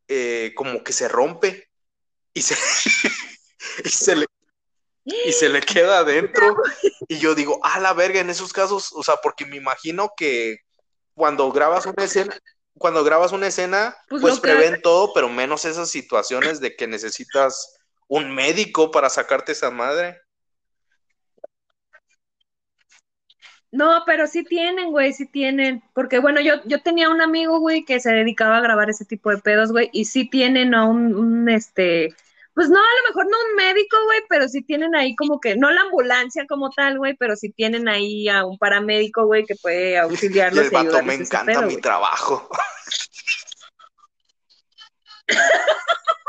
eh, como que se rompe y se, *laughs* y se le y se le queda adentro. *laughs* Y yo digo, ah, la verga, en esos casos, o sea, porque me imagino que cuando grabas una escena, cuando grabas una escena, pues, pues prevén todo, pero menos esas situaciones de que necesitas un médico para sacarte esa madre. No, pero sí tienen, güey, sí tienen. Porque, bueno, yo, yo tenía un amigo, güey, que se dedicaba a grabar ese tipo de pedos, güey, y sí tienen a un, este, pues no, a lo mejor no un médico, güey, pero sí tienen ahí como que, no la ambulancia como tal, güey, pero sí tienen ahí a un paramédico, güey, que puede auxiliarlos. y el vato, me encanta mi trabajo. *laughs* *laughs*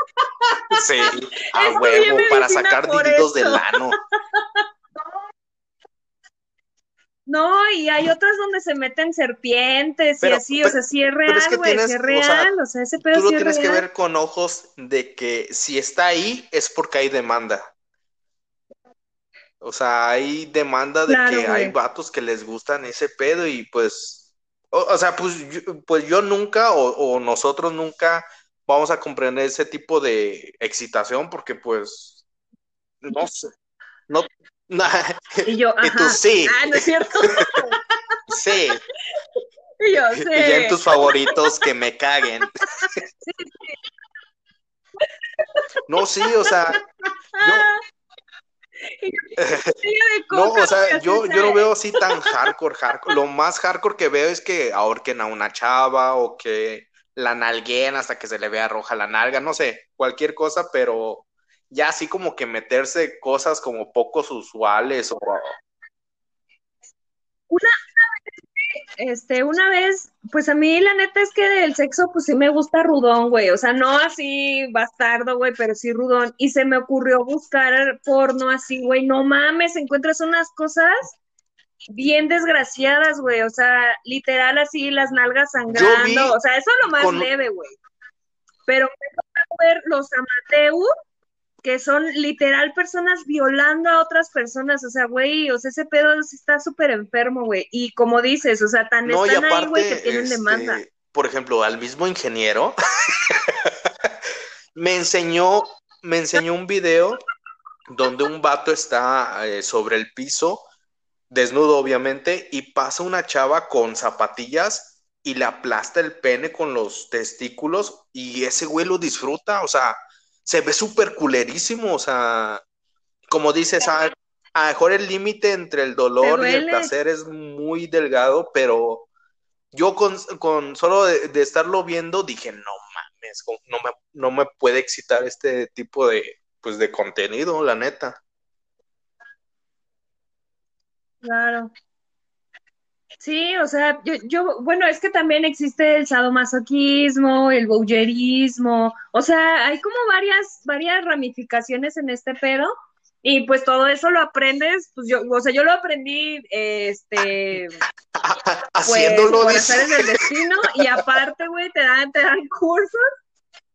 Sí, *laughs* a huevo, para sacar dildos del ano. No, y hay otras donde se meten serpientes y así, o sea, sí es real, güey, es real, o sea, ese pedo Tú lo tienes que ver con ojos de que si está ahí es porque hay demanda. O sea, hay demanda de que hay vatos que les gustan ese pedo y pues, o, sea, pues yo, pues yo nunca o nosotros nunca vamos a comprender ese tipo de excitación porque pues no sé, no, *laughs* y yo, y tú sí. Ah, no es cierto. *laughs* sí. Y yo sé. Y en tus favoritos que me caguen. *laughs* No, sí, o sea, no, o sea, yo, yo no veo así tan hardcore, hardcore. Lo más hardcore que veo es que ahorquen a una chava o que la nalgueen hasta que se le vea roja la nalga, no sé, cualquier cosa, pero ya así como que meterse cosas como pocos usuales o... Una, este, una vez, pues a mí la neta es que del sexo, pues sí me gusta rudón, güey. O sea, no así bastardo, güey, pero sí rudón. Y se me ocurrió buscar porno así, güey. No mames, encuentras unas cosas bien desgraciadas, güey. O sea, literal así, las nalgas sangrando. O sea, eso es lo más leve, güey. Pero me ver los amateurs que son literal personas violando a otras personas, o sea, güey, o sea, ese pedo está súper enfermo, güey, y como dices, o sea, tan están ahí, güey, que tienen este, demanda. Por ejemplo, al mismo ingeniero *laughs* me enseñó, me enseñó un video donde un vato está eh, sobre el piso, desnudo obviamente, y pasa una chava con zapatillas y le aplasta el pene con los testículos y ese güey lo disfruta, o sea, se ve súper culerísimo, o sea, como dices, a, a mejor el límite entre el dolor y el placer es muy delgado, pero yo con, solo de, estarlo viendo dije, no mames, no me, no me puede excitar este tipo de, pues, de contenido, la neta. Claro. Sí, o sea, yo, yo, bueno, es que también existe el sadomasoquismo, el bouyerismo, o sea, hay como varias, varias ramificaciones en este pedo, y pues todo eso lo aprendes, pues yo, o sea, yo lo aprendí, este, *laughs* haciéndolo pues, por del destino, y aparte, güey, te dan, te dan cursos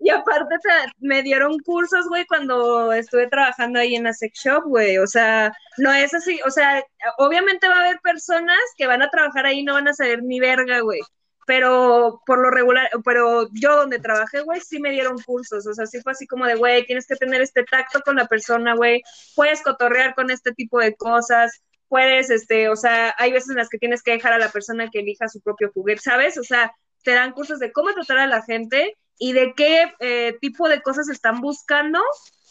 y aparte me dieron cursos, güey, cuando estuve trabajando ahí en la sex shop, güey. O sea, no es así. O sea, obviamente va a haber personas que van a trabajar ahí y no van a saber ni verga, güey. Pero por lo regular, pero yo donde trabajé, güey, sí me dieron cursos. O sea, sí fue así como de, güey, tienes que tener este tacto con la persona, güey. Puedes cotorrear con este tipo de cosas. Puedes, este, o sea, hay veces en las que tienes que dejar a la persona que elija su propio juguete, ¿sabes? O sea, te dan cursos de cómo tratar a la gente y de qué eh, tipo de cosas están buscando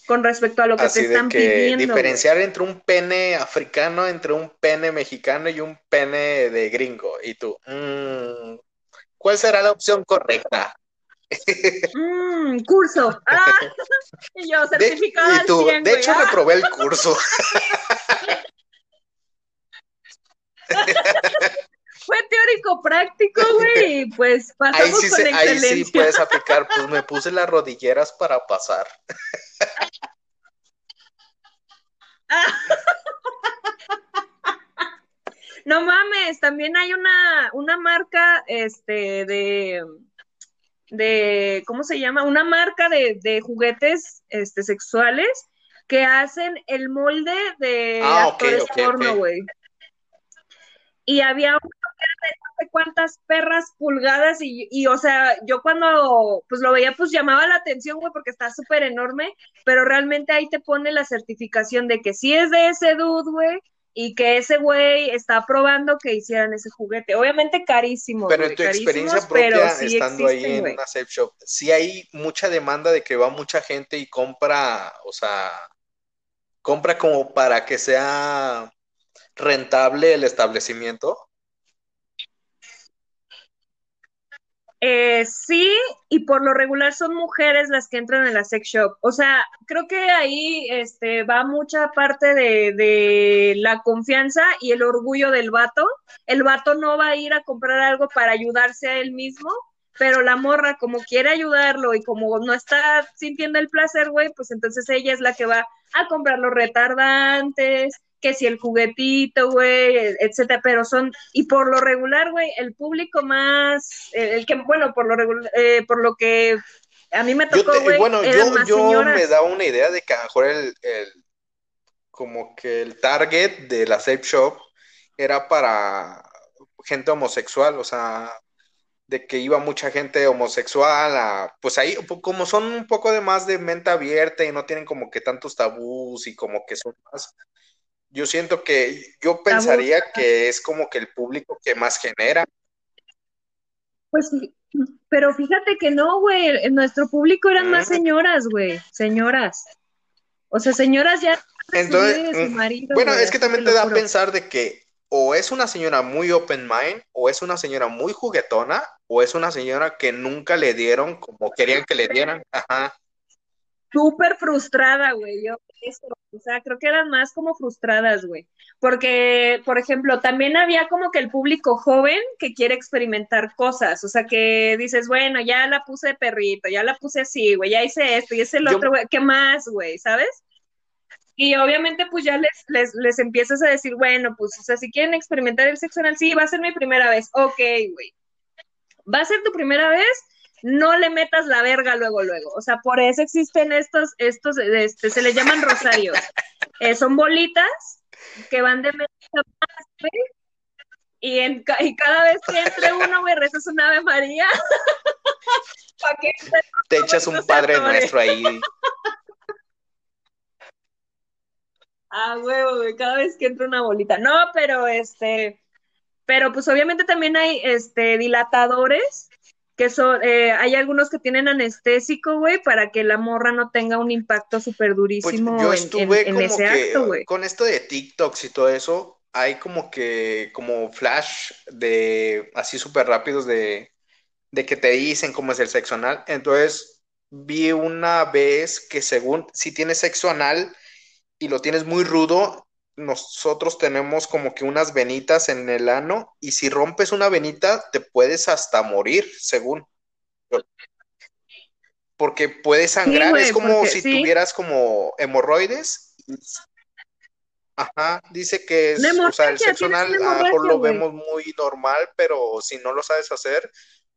con respecto a lo que te están de que pidiendo. Diferenciar entre un pene africano, entre un pene mexicano y un pene de gringo. Y tú, mm, ¿cuál será la opción correcta? *laughs* Mm, curso. Ah, *laughs* y yo, certificado. De, y tú, de hecho, ah. reprobé el curso. *laughs* fue teórico práctico, güey, y pues *laughs* pasamos ahí sí, con Ahí sí puedes aplicar, pues me puse las rodilleras para pasar. *laughs* No mames, también hay una, una marca, este, de, de, ¿cómo se llama? Una marca de, de juguetes, este, sexuales que hacen el molde de ah, actores porno, güey. Y había no sé cuántas perras pulgadas y, y, o sea, yo cuando pues lo veía pues llamaba la atención, güey, porque está súper enorme, pero realmente ahí te pone la certificación de que sí es de ese dude, güey, y que ese güey está probando que hicieran ese juguete. Obviamente carísimo. Pero en tu experiencia propia, estando ahí en una safe shop, sí hay mucha demanda de que va mucha gente y compra, o sea, compra como para que sea rentable el establecimiento. Eh, sí, y por lo regular son mujeres las que entran en la sex shop. O sea, creo que ahí este, va mucha parte de, de, la confianza y el orgullo del vato. El vato no va a ir a comprar algo para ayudarse a él mismo, pero la morra, como quiere ayudarlo y como no está sintiendo el placer, güey, pues entonces ella es la que va a comprar los retardantes, que si el juguetito, güey, etcétera, pero son, y por lo regular, güey, el público más, el, que, bueno, por lo regular, eh, por lo que a mí me tocó, güey, bueno, yo, yo me da una idea de que a lo mejor el, el, como que el target de la safe shop era para gente homosexual, o sea, de que iba mucha gente homosexual a, pues ahí, como son un poco de más de mente abierta y no tienen como que tantos tabús y como que son más yo siento que yo pensaría que es como que el público que más genera. Pues, pero fíjate que no, güey, nuestro público eran más mm. señoras, güey, señoras. O sea, señoras ya. Entonces, mm, bueno, es que también te da a pensar de que o es una señora muy open mind, o es una señora muy juguetona, o es una señora que nunca le dieron como querían que le dieran. Ajá. Súper frustrada, güey. Yo, eso O sea, creo que eran más como frustradas, güey. Porque, por ejemplo, también había como que el público joven que quiere experimentar cosas. O sea, que dices, bueno, ya la puse de perrito, ya la puse así, güey, ya hice esto y ese el otro, güey. ¿Qué más, güey? ¿Sabes? Y obviamente, pues ya les, les, les empiezas a decir, bueno, pues, o sea, si quieren experimentar el sexo anal, sí, va a ser mi primera vez. Ok, güey. Va a ser tu primera vez, no le metas la verga luego, luego. O sea, por eso existen estos, estos, este, se le llaman rosarios. Eh, son bolitas que van de media más, y, en, y cada vez que entre uno, güey, rezas un Ave María. *laughs* te echas un Padre Nuestro ahí. Ah, huevo, güey, cada vez que entra una bolita. No, pero este, pero pues obviamente también hay este dilatadores que son, eh, hay algunos que tienen anestésico, güey, para que la morra no tenga un impacto súper durísimo pues yo estuve en, ese acto, güey. Con esto de TikToks y todo eso, hay como que, como flash de, así súper rápidos de, de que te dicen cómo es el sexo anal. Entonces, vi una vez que según, si tienes sexo anal y lo tienes muy rudo, nosotros tenemos como que unas venitas en el ano y si rompes una venita te puedes hasta morir, según. Porque puede sangrar, es como si tuvieras como hemorroides. Ajá, dice que es, o sea, el sexo anal a lo lo vemos muy normal, pero si no lo sabes hacer,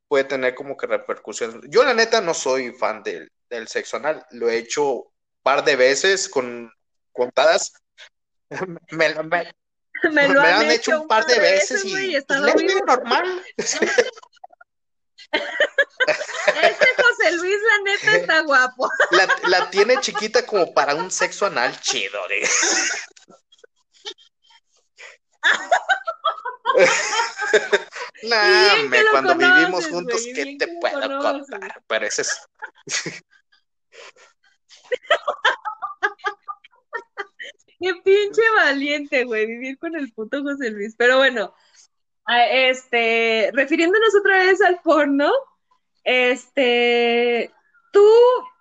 puede tener como que repercusiones. Yo la neta no soy fan del, del sexo anal, lo he hecho un par de veces con contadas *laughs* me, lo *laughs* han, hecho, un par de veces, y, es normal. Este José Luis, la neta, está guapo. *laughs* La, tiene chiquita como para un sexo anal chido. nah, cuando vivimos juntos, ¿qué te puedo contar? Pero ese es. Qué pinche valiente, güey, vivir con el puto José Luis. Pero bueno, este, refiriéndonos otra vez al porno, este, tú,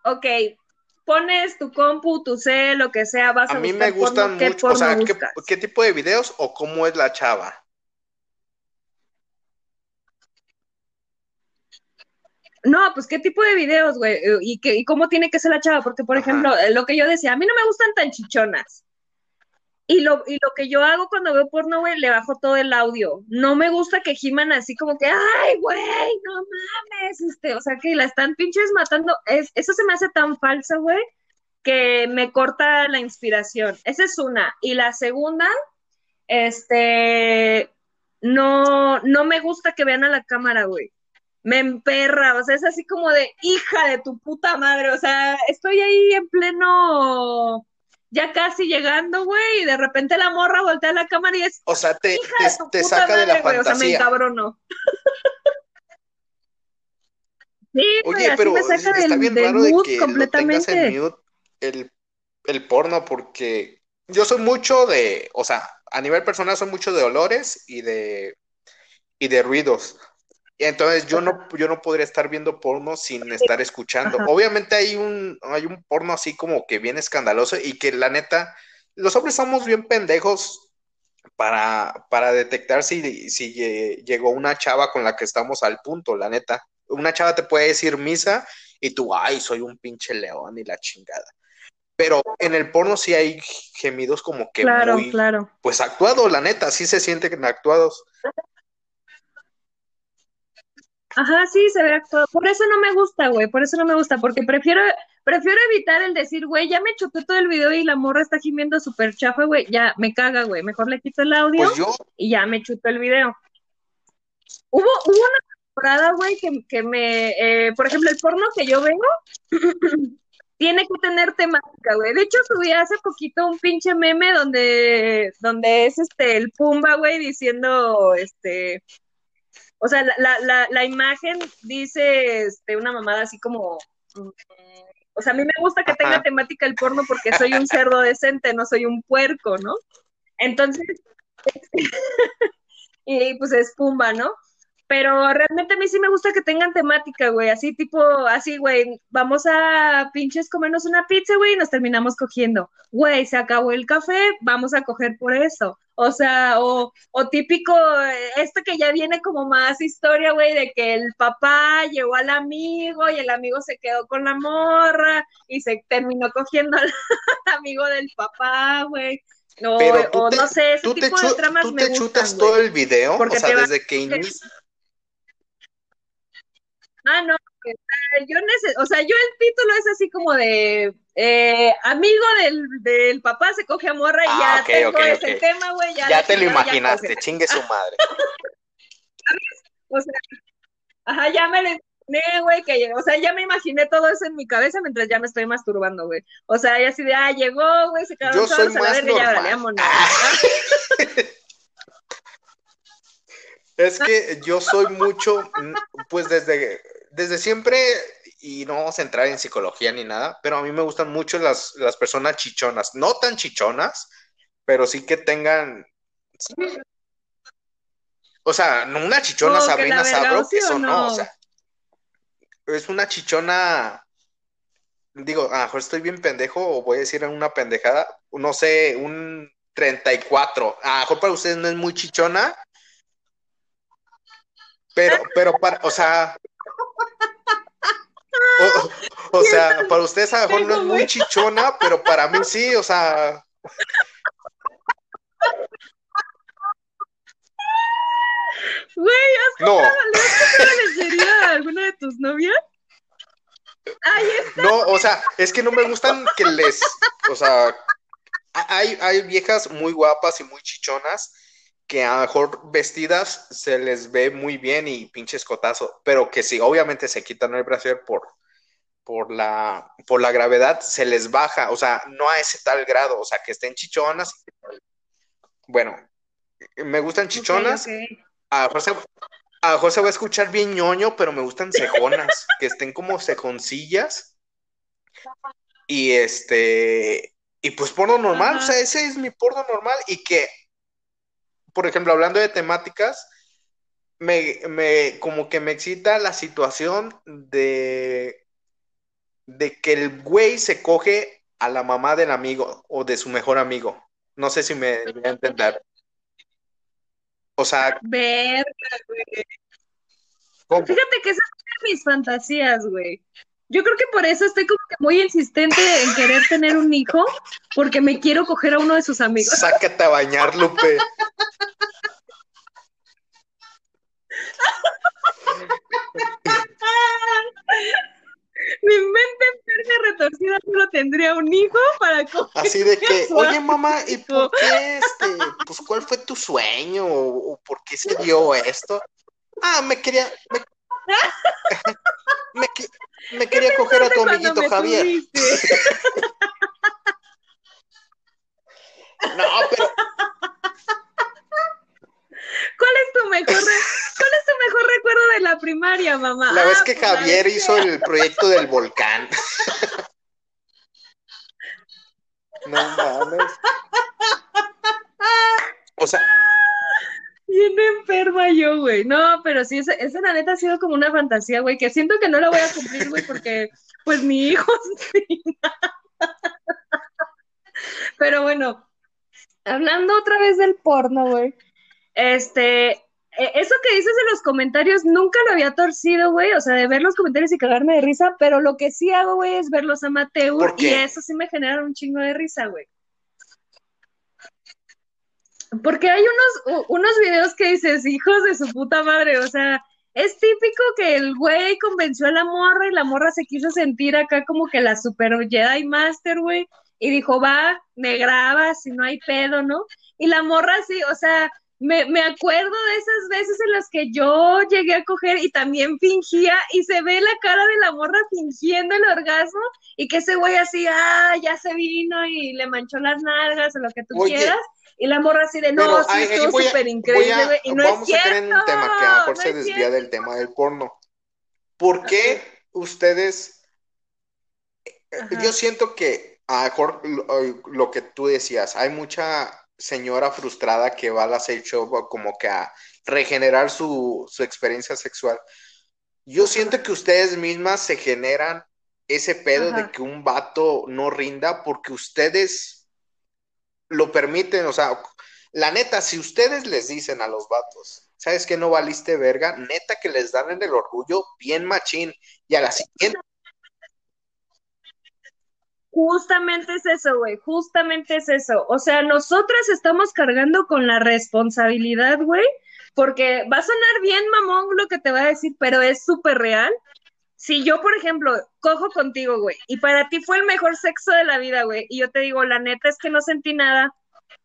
ok, pones tu compu, tu C, lo que sea, vas a, a mí me gustan mucho, o sea, ¿qué, tipo de videos o cómo es la chava? No, pues qué tipo de videos, güey, y, y cómo tiene que ser la chava, porque por ejemplo, lo que yo decía, a mí no me gustan tan chichonas. Y lo, y lo que yo hago cuando veo porno, güey, le bajo todo el audio. No me gusta que giman así como que, ay, güey, no mames, este, o sea, que la están pinches matando. Es, eso se me hace tan falso, güey, que me corta la inspiración. Esa es una. Y la segunda, este, no, no me gusta que vean a la cámara, güey. Me emperra, o sea, es así como de hija de tu puta madre, o sea, estoy ahí en pleno ya casi llegando, güey, y de repente la morra voltea a la cámara y es. O sea, te, te, saca de la fantasía. o sea, me encabrono. *laughs* sí, Oye, pero me saca está bien raro de que completamente. tengas en mute el, el porno, porque yo soy mucho de, o sea, a nivel personal soy mucho de olores y de y de ruidos. Entonces yo no, yo no podría estar viendo porno sin estar escuchando. Obviamente hay un, hay un porno así como que bien escandaloso y que la neta, los hombres somos bien pendejos para, para detectar si, si llegó una chava con la que estamos al punto, la neta. Una chava te puede decir misa y tú, ay, soy un pinche león y la chingada. Pero en el porno sí hay gemidos como que claro, muy, claro. pues actuados, la neta, sí se sienten actuados. Ajá, sí, se ve actuado. Por eso no me gusta, güey, por eso no me gusta, porque prefiero, prefiero evitar el decir, güey, ya me chupé todo el video y la morra está gimiendo súper chafa, güey, ya me caga, güey, mejor le quito el audio pues y ya me chupo el video. Hubo, hubo una temporada, güey, que, que me, eh, por ejemplo, el porno que yo vengo *clears throat* tiene que tener temática, güey. De hecho, subí hace poquito un pinche meme donde, donde es este, el Pumba, güey, diciendo, este, o sea, la, la, la imagen dice este, una mamada así como, mm, o sea, a mí me gusta que tenga temática el porno porque soy un cerdo decente, no soy un puerco, ¿no? Entonces, *laughs* y pues es Pumba, ¿no? pero realmente a mí sí me gusta que tengan temática, güey, así tipo, así, güey, vamos a pinches comernos una pizza, güey, y nos terminamos cogiendo. Güey, se acabó el café, vamos a coger por eso. O sea, o, o típico, esto que ya viene como más historia, güey, de que el papá llevó al amigo y el amigo se quedó con la morra y se terminó cogiendo al *laughs* amigo del papá, güey. O, o no sé, ese tipo de tramas tú te chutas todo el video, o sea, desde que inicia *laughs* Ah, no, yo o sea, yo el título es así como de eh, amigo del, del, papá se coge a morra y ah, ya tengo ese tema, güey. Ya, ya te lo imaginaste, chingue su madre. *laughs* O sea, ajá, ya me lo imaginé, güey, que, o sea, ya me imaginé todo eso en mi cabeza mientras ya me estoy masturbando, güey. O sea, ya así de, ah, llegó, güey, se quedaron solos a la verga, ya, dale, *laughs* Es que yo soy mucho, pues desde, desde siempre, y no vamos a entrar en psicología ni nada, pero a mí me gustan mucho las, las personas chichonas, no tan chichonas, pero sí que tengan... O sea, no una chichona oh, Sabrina Sabro, eso no? o sea, es una chichona, digo, a lo mejor estoy bien pendejo o voy a decir una pendejada, no sé, un 34, a lo mejor para ustedes no es muy chichona, pero, pero para, o sea, o, sea, para ustedes a lo mejor no es muy chichona, pero para mí sí, o sea. Güey, ¿has no. la alguna de tus novias? Ahí está. No, o sea, es que no me gustan que les, o sea, hay, hay viejas muy guapas y muy chichonas que a lo mejor vestidas se les ve muy bien y pinche escotazo, pero que si obviamente se quitan el brasier por, por, la, por la gravedad, se les baja, o sea, no a ese tal grado, o sea, que estén chichonas. Bueno, me gustan chichonas. A, José, a José va a escuchar bien ñoño, pero me gustan cejonas, *laughs* que estén como cejoncillas. Y este, y pues porno normal, o sea, ese es mi porno normal y que por ejemplo, hablando de temáticas, me, me, como que me excita la situación de, de que el güey se coge a la mamá del amigo o de su mejor amigo. No sé si me voy a entender. O sea. Verga, güey. Fíjate que esas son mis fantasías, güey. Yo creo que por eso estoy como que muy insistente en querer tener un hijo, porque me quiero coger a uno de sus amigos. Sácate a bañar, Lupe. Mi mente enferma retorcida solo tendría un hijo para coger. Así de que, oye mamá, ¿y por qué este? Pues cuál fue tu sueño o, por qué se dio esto? Ah, me quería, me, *laughs* me quería coger a tu amiguito Javier. no, pero. ¿Cuál es tu mejor cuál es tu mejor recuerdo de la primaria, mamá? La vez ah, que pues, Javier hizo el proyecto del volcán. *laughs* no mames. O sea, enferma yo, güey. No, pero sí, esa, esa la neta ha sido como una fantasía, güey, que siento que no la voy a cumplir, güey, porque pues mi hijo. *laughs* Pero bueno, hablando otra vez del porno, güey. Este, e, eso que dices en los comentarios nunca lo había torcido, güey. O sea, de ver los comentarios y cagarme de risa, pero lo que sí hago, güey, es verlos amateur y eso sí me genera un chingo de risa, güey. Porque hay unos, unos videos que dices, hijos de su puta madre, o sea, es típico que el güey convenció a la morra y la morra se quiso sentir acá como que la super Jedi Master, güey, y dijo, va, me grabas, si no hay pedo, ¿no? Y la morra sí, o sea, me, me acuerdo de esas veces en las que yo llegué a coger y también fingía, y se ve la cara de la morra fingiendo el orgasmo, y que ese güey así, ah, ya se vino y le manchó las nalgas o lo que tú quieras y la morra así de, no, sí, estuvo súper increíble, y no vamos es cierto, a en un tema que a lo mejor se desvía del tema del porno. ¿Por qué ustedes, yo siento que a mejor lo, que tú decías, hay mucha señora frustrada que va a la sex shop como que a regenerar su, su experiencia sexual. Yo siento que ustedes mismas se generan ese pedo de que un vato no rinda porque ustedes lo permiten, o sea, la neta, si ustedes les dicen a los vatos, ¿sabes que no valiste verga? Neta que les dan en el orgullo bien machín y a la siguiente Justamente es eso, güey, justamente es eso. O sea, nosotras estamos cargando con la responsabilidad, güey, porque va a sonar bien mamón lo que te va a decir, pero es súper real. Si yo, por ejemplo, cojo contigo, güey, y para ti fue el mejor sexo de la vida, güey, y yo te digo, la neta es que no sentí nada,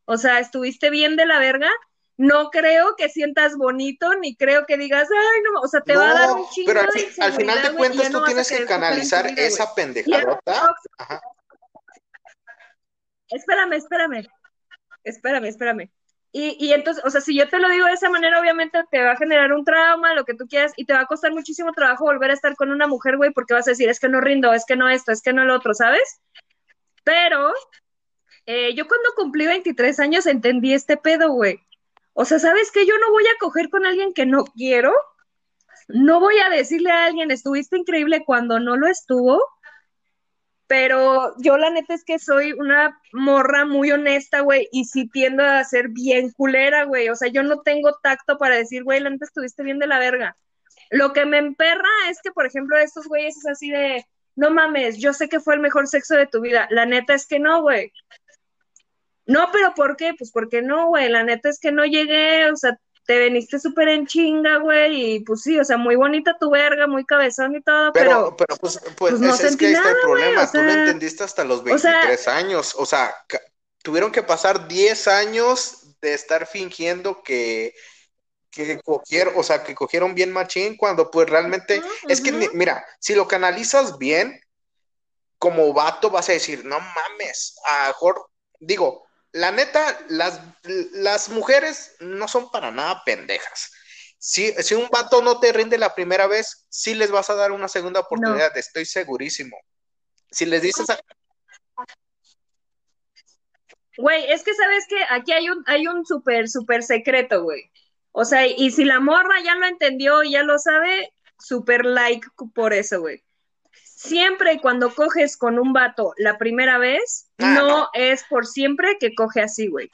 o sea, estuviste bien de la verga, no creo que sientas bonito, ni creo que digas, ay, no, o sea, te va a dar un chingo Pero al, final de cuentas tú tienes que canalizar esa pendejadota. Ajá espérame, espérame, espérame, espérame. Y, y entonces, o sea, si yo te lo digo de esa manera, obviamente te va a generar un trauma, lo que tú quieras, y te va a costar muchísimo trabajo volver a estar con una mujer, güey, porque vas a decir, es que no rindo, es que no esto, es que no lo otro, ¿sabes? Pero eh, yo cuando cumplí 23 años entendí este pedo, güey. O sea, ¿sabes qué? Yo no voy a coger con alguien que no quiero. No voy a decirle a alguien, estuviste increíble cuando no lo estuvo pero yo la neta es que soy una morra muy honesta, güey, y sí tiendo a ser bien culera, güey. O sea, yo no tengo tacto para decir, güey, la neta estuviste bien de la verga. Lo que me emperra es que, por ejemplo, estos güeyes es así de, no mames, yo sé que fue el mejor sexo de tu vida. La neta es que no, güey. No, pero ¿por qué? Pues porque no, güey. La neta es que no llegué, o sea, te veniste súper en chinga, güey, y pues sí, o sea, muy bonita tu verga, muy cabezón y todo, pero... Pero, pues, pues, pues no es, que ahí está el problema, tú lo entendiste hasta los 23 años, o sea, tuvieron que pasar 10 años de estar fingiendo que, que cogieron, o sea, que cogieron bien machín cuando pues realmente, es que, mira, si lo canalizas bien, como vato vas a decir, no mames, a mejor, digo, la neta, las, las mujeres no son para nada pendejas. Si, si, un vato no te rinde la primera vez, sí les vas a dar una segunda oportunidad, estoy segurísimo. Si les dices a... Güey, es que sabes que aquí hay un, hay un súper, súper secreto, güey. O sea, y si la morra ya lo entendió y ya lo sabe, súper like por eso, güey siempre y cuando coges con un vato la primera vez, ah, no, es por siempre que coge así, güey.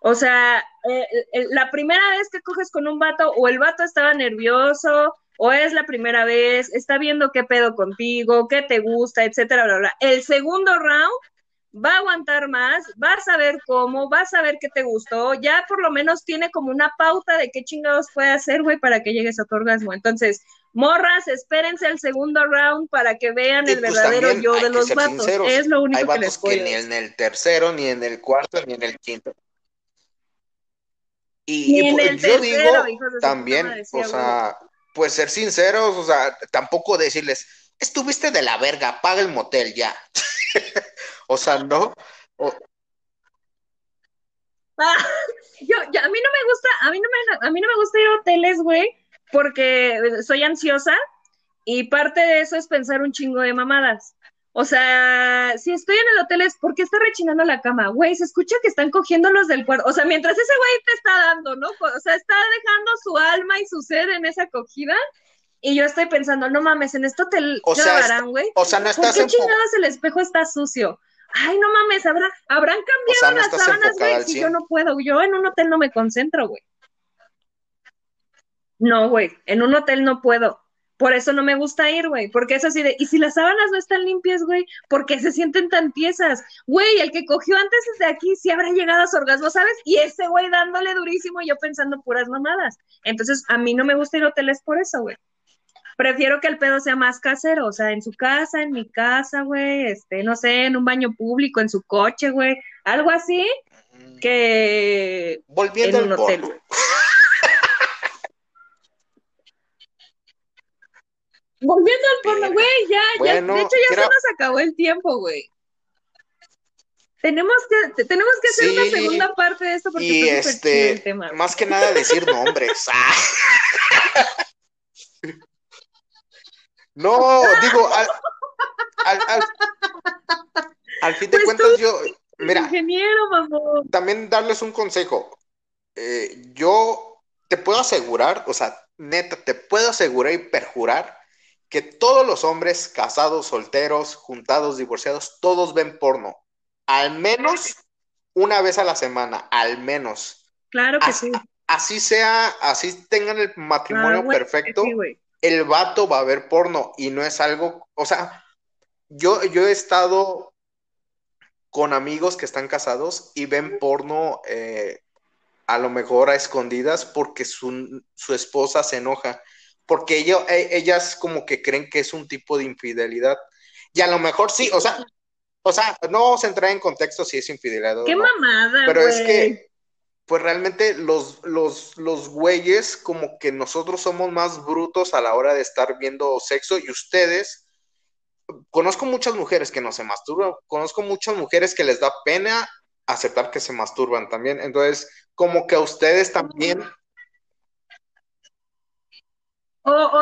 O sea, eh, la primera vez que coges con un vato, o el vato estaba nervioso, o es la primera vez, está viendo qué pedo contigo, qué te gusta, etcétera, bla, bla. El segundo round va a aguantar más, va a saber cómo, va a saber qué te gustó, ya por lo menos tiene como una pauta de qué chingados puede hacer, güey, para que llegues a tu orgasmo. Entonces, morras, espérense el segundo round para que vean el pues, verdadero yo de los vatos. Es lo único que les puedo que ni en el tercero, ni en el cuarto, ni en el quinto. Y, pues, yo digo también, o sea, pues ser sinceros, o sea, tampoco decirles, estuviste de la verga, paga el motel ya. *laughs* o sea, no. Ah, *laughs* yo, a mí no me gusta, a mí no me, a mí no me gusta ir a hoteles, güey, porque soy ansiosa y parte de eso es pensar un chingo de mamadas. O sea, si estoy en el hotel es porque está rechinando la cama, güey, se escucha que están cogiendo los del cuarto. O sea, mientras ese güey te está dando, ¿no? O sea, está dejando su alma y su ser en esa acogida. Y yo estoy pensando, no mames, en este hotel o sea, güey. O sea, no estás ¿Por qué chingados el espejo está sucio? Ay, no mames, habrá, habrán cambiado las sábanas, güey, si yo no puedo. Yo en un hotel no me concentro, güey. No, güey, en un hotel no puedo. Por eso no me gusta ir, güey, porque es así de, y si las sábanas no están limpias, güey, ¿por qué se sienten tan tiesas? Güey, el que cogió antes desde aquí sí habrá llegado a su orgasmo, ¿sabes? Y ese güey dándole durísimo yo pensando puras mamadas. Entonces, a mí no me gusta ir a hoteles por eso, güey. Prefiero que el pedo sea más casero, o sea, en su casa, en mi casa, güey, este, no sé, en un baño público, en su coche, güey, algo así, que Volviendo en un hotel, güey. *laughs* Volviendo al porno, güey, ya, ya, de hecho ya se nos acabó el tiempo, güey. Tenemos que, tenemos que hacer una segunda parte de esto porque y este, el tema. Más que nada decir nombres. *laughs* no, digo, al, al, al, fin de pues cuentas yo, Mira, ingeniero, mamón. también darles un consejo. Eh, yo te puedo asegurar, o sea, neta, te puedo asegurar y perjurar que todos los hombres casados, solteros, juntados, divorciados, todos ven porno. Al menos una vez a la semana, al menos. Claro que Así, sí. así sea, así tengan el matrimonio Ah, perfecto, sí, el vato va a ver porno y no es algo, o sea, yo, yo he estado con amigos que están casados y ven porno eh, a lo mejor a escondidas porque su, su esposa se enoja, porque ello- e- ellas como que creen que es un tipo de infidelidad. Y a lo mejor sí, o sea, o sea, no vamos a entrar en contexto si es infidelidad o Qué no, mamada, pero es que, pues realmente los, los, los güeyes como que nosotros somos más brutos a la hora de estar viendo sexo y ustedes, conozco muchas mujeres que no se masturban, conozco muchas mujeres que les da pena aceptar que se masturban también, entonces como que a ustedes también, O, o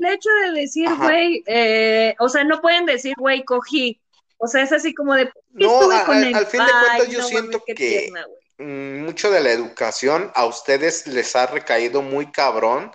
el hecho de decir, güey, eh, o sea, no pueden decir, güey, cogí. O sea, es así como de, No, a- con al- al fin de cuentas yo no siento que- tierna, mm, mucho de la educación a ustedes les ha recaído muy cabrón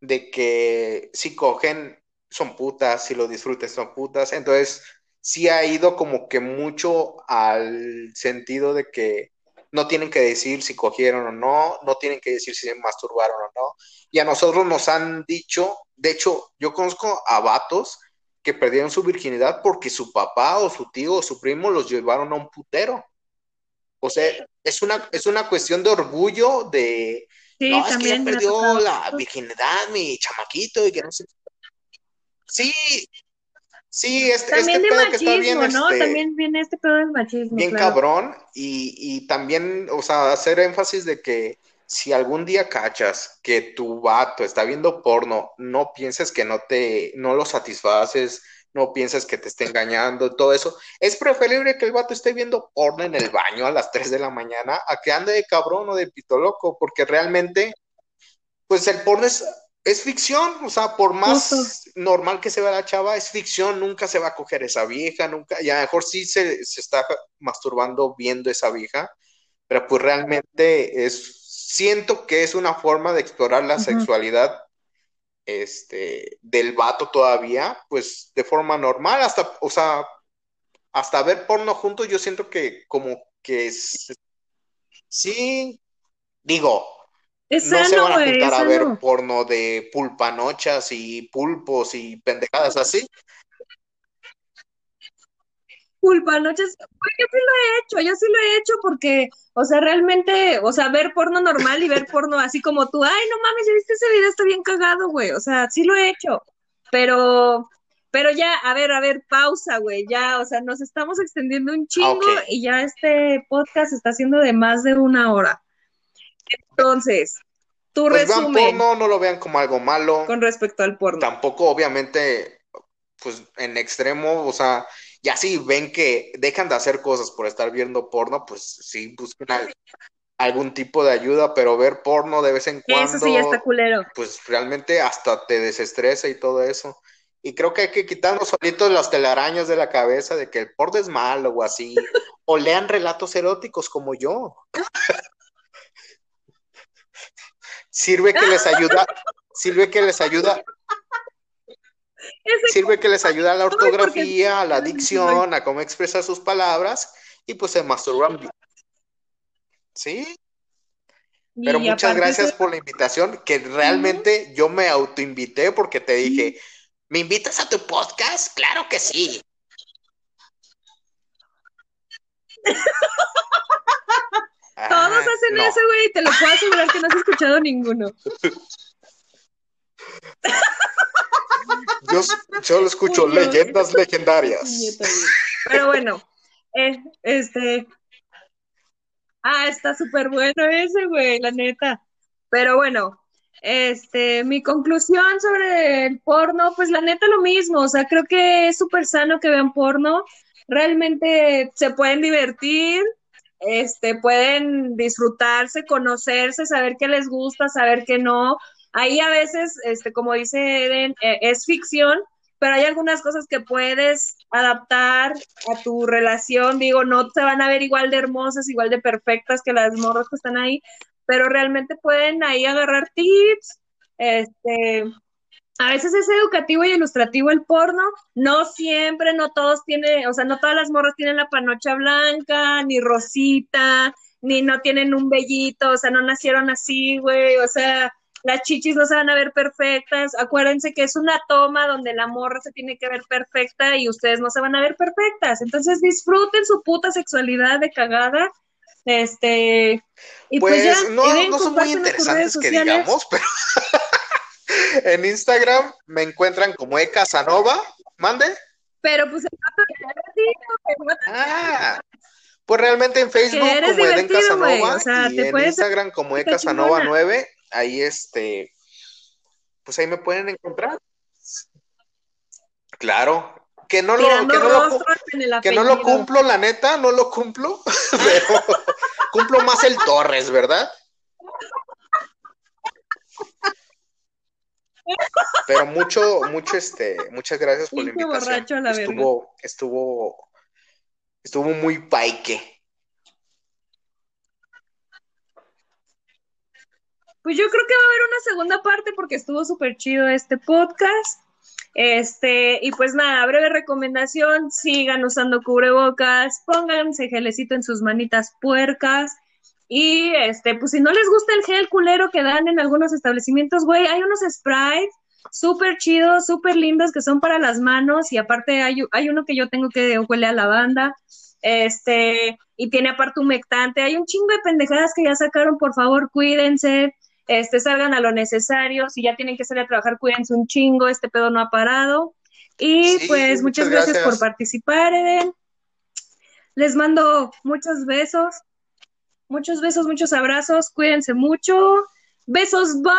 de que si cogen son putas, si lo disfruten son putas, entonces sí ha ido como que mucho al sentido de que no tienen que decir si cogieron o no, no tienen que decir si se masturbaron o no, y a nosotros nos han dicho, de hecho, yo conozco a vatos que perdieron su virginidad porque su papá o su tío o su primo los llevaron a un putero. O sea, es una, es una cuestión de orgullo de, Sí, no, es que ya perdió la virginidad, mi chamaquito, y que no sé. Sí, sí, este, También este de pedo que está bien, machismo, ¿no? este, También viene este pedo del machismo, bien claro. cabrón, y, y también, o sea, hacer énfasis de que si algún día cachas que tu vato está viendo porno, no pienses que no te, no lo satisfaces, no pienses que te esté engañando, todo eso. Es preferible que el vato esté viendo porno en el baño a las 3 de la mañana a que ande de cabrón o de pito loco, porque realmente, pues el porno es, es ficción, o sea, por más Justo. normal que se vea la chava, es ficción, nunca se va a coger esa vieja, nunca, y a lo mejor sí se, se está masturbando viendo esa vieja, pero pues realmente es, siento que es una forma de explorar la sexualidad este, del vato todavía, pues de forma normal, hasta, o sea, hasta ver porno juntos, yo siento que como que es- sí, digo, Es no se van a es juntar a ver sano. porno de pulpanochas y pulpos y pendejadas así. Culpa, noches. Güey, yo sí lo he hecho, yo sí lo he hecho porque, o sea, realmente, o sea, ver porno normal y ver porno así como tú, ay, no mames, ¿ya viste ese video? Está bien cagado, güey. O sea, sí lo he hecho. Pero, pero ya, a ver, a ver, pausa, güey. Ya, o sea, nos estamos extendiendo un chingo Ok. y ya este podcast está haciendo de más de una hora. Entonces, tu Pues vean resumen porno, no lo vean como algo malo. con respecto al porno. Tampoco, obviamente, pues en extremo, o sea, ya si ven que dejan de hacer cosas por estar viendo porno, pues sí, busquen al- algún tipo de ayuda, pero ver porno de vez en cuando, Eso sí ya está culero. pues realmente hasta te desestresa y todo eso. Y creo que hay que quitarnos solitos las telarañas de la cabeza de que el porno es malo o así. O lean relatos eróticos como yo. *laughs* Sirve que les ayuda, sirve que les ayuda, sirve que les ayuda a la ortografía, a la dicción, a cómo expresar sus palabras y pues se masturban bien. Sí, pero y muchas gracias por la invitación, que realmente yo me autoinvité porque te dije, ¿me invitas a tu podcast? Claro que sí. *laughs* Todos Ah, hacen no. eso, güey, y te lo puedo asegurar que no has escuchado ninguno. Yo solo escucho Uy, leyendas legendarias. Pero bueno, eh, este. Ah, está súper bueno ese, güey, la neta. Pero bueno, este, mi conclusión sobre el porno, pues la neta lo mismo. O sea, creo que es súper sano que vean porno. Realmente se pueden divertir, este, pueden disfrutarse, conocerse, saber qué les gusta, saber qué no. Ahí a veces, este, como dice Eden, eh, es ficción, pero hay algunas cosas que puedes adaptar a tu relación, digo, no te van a ver igual de hermosas, igual de perfectas que las morras que están ahí, pero realmente pueden ahí agarrar tips, este, a veces es educativo y ilustrativo el porno, no siempre, no todos tienen, o sea, no todas las morras tienen la panocha blanca, ni rosita, ni no tienen un vellito, o sea, no nacieron así, güey, o sea, las chichis no se van a ver perfectas, acuérdense que es una toma donde la morra se tiene que ver perfecta y ustedes no se van a ver perfectas, entonces disfruten su puta sexualidad de cagada, este, y pues, pues ya, no, no son muy interesantes que digamos, pero... *laughs* en Instagram me encuentran como E Casanova. ¿Mande? Pero pues Ah, pues realmente en Facebook como Eden Casanova y en Instagram como E Casanova 9, ahí este, pues ahí me pueden encontrar. Claro, que no lo, que no lo, que no lo cumplo, la neta, no lo cumplo, *laughs* pero *laughs* cumplo más el Torres, ¿verdad? Pero mucho, mucho, este, muchas gracias por la invitación. estuvo, estuvo, estuvo muy paique. Pues yo creo que va a haber una segunda parte porque estuvo súper chido este podcast. Este, y pues nada, breve recomendación, sigan usando cubrebocas, pónganse gelecito en sus manitas puercas, y este, pues si no les gusta el gel culero que dan en algunos establecimientos, güey, hay unos sprites súper chidos, súper lindos que son para las manos y aparte hay, hay uno que yo tengo que huele a lavanda, este, y tiene aparte humectante. Hay un chingo de pendejadas que ya sacaron, por favor, cuídense, este, salgan a lo necesario, si ya tienen que salir a trabajar, cuídense un chingo, este pedo no ha parado. Y pues muchas, gracias por participar, Eden. Les mando muchos besos. Muchos besos, muchos abrazos, cuídense mucho. Besos, bye.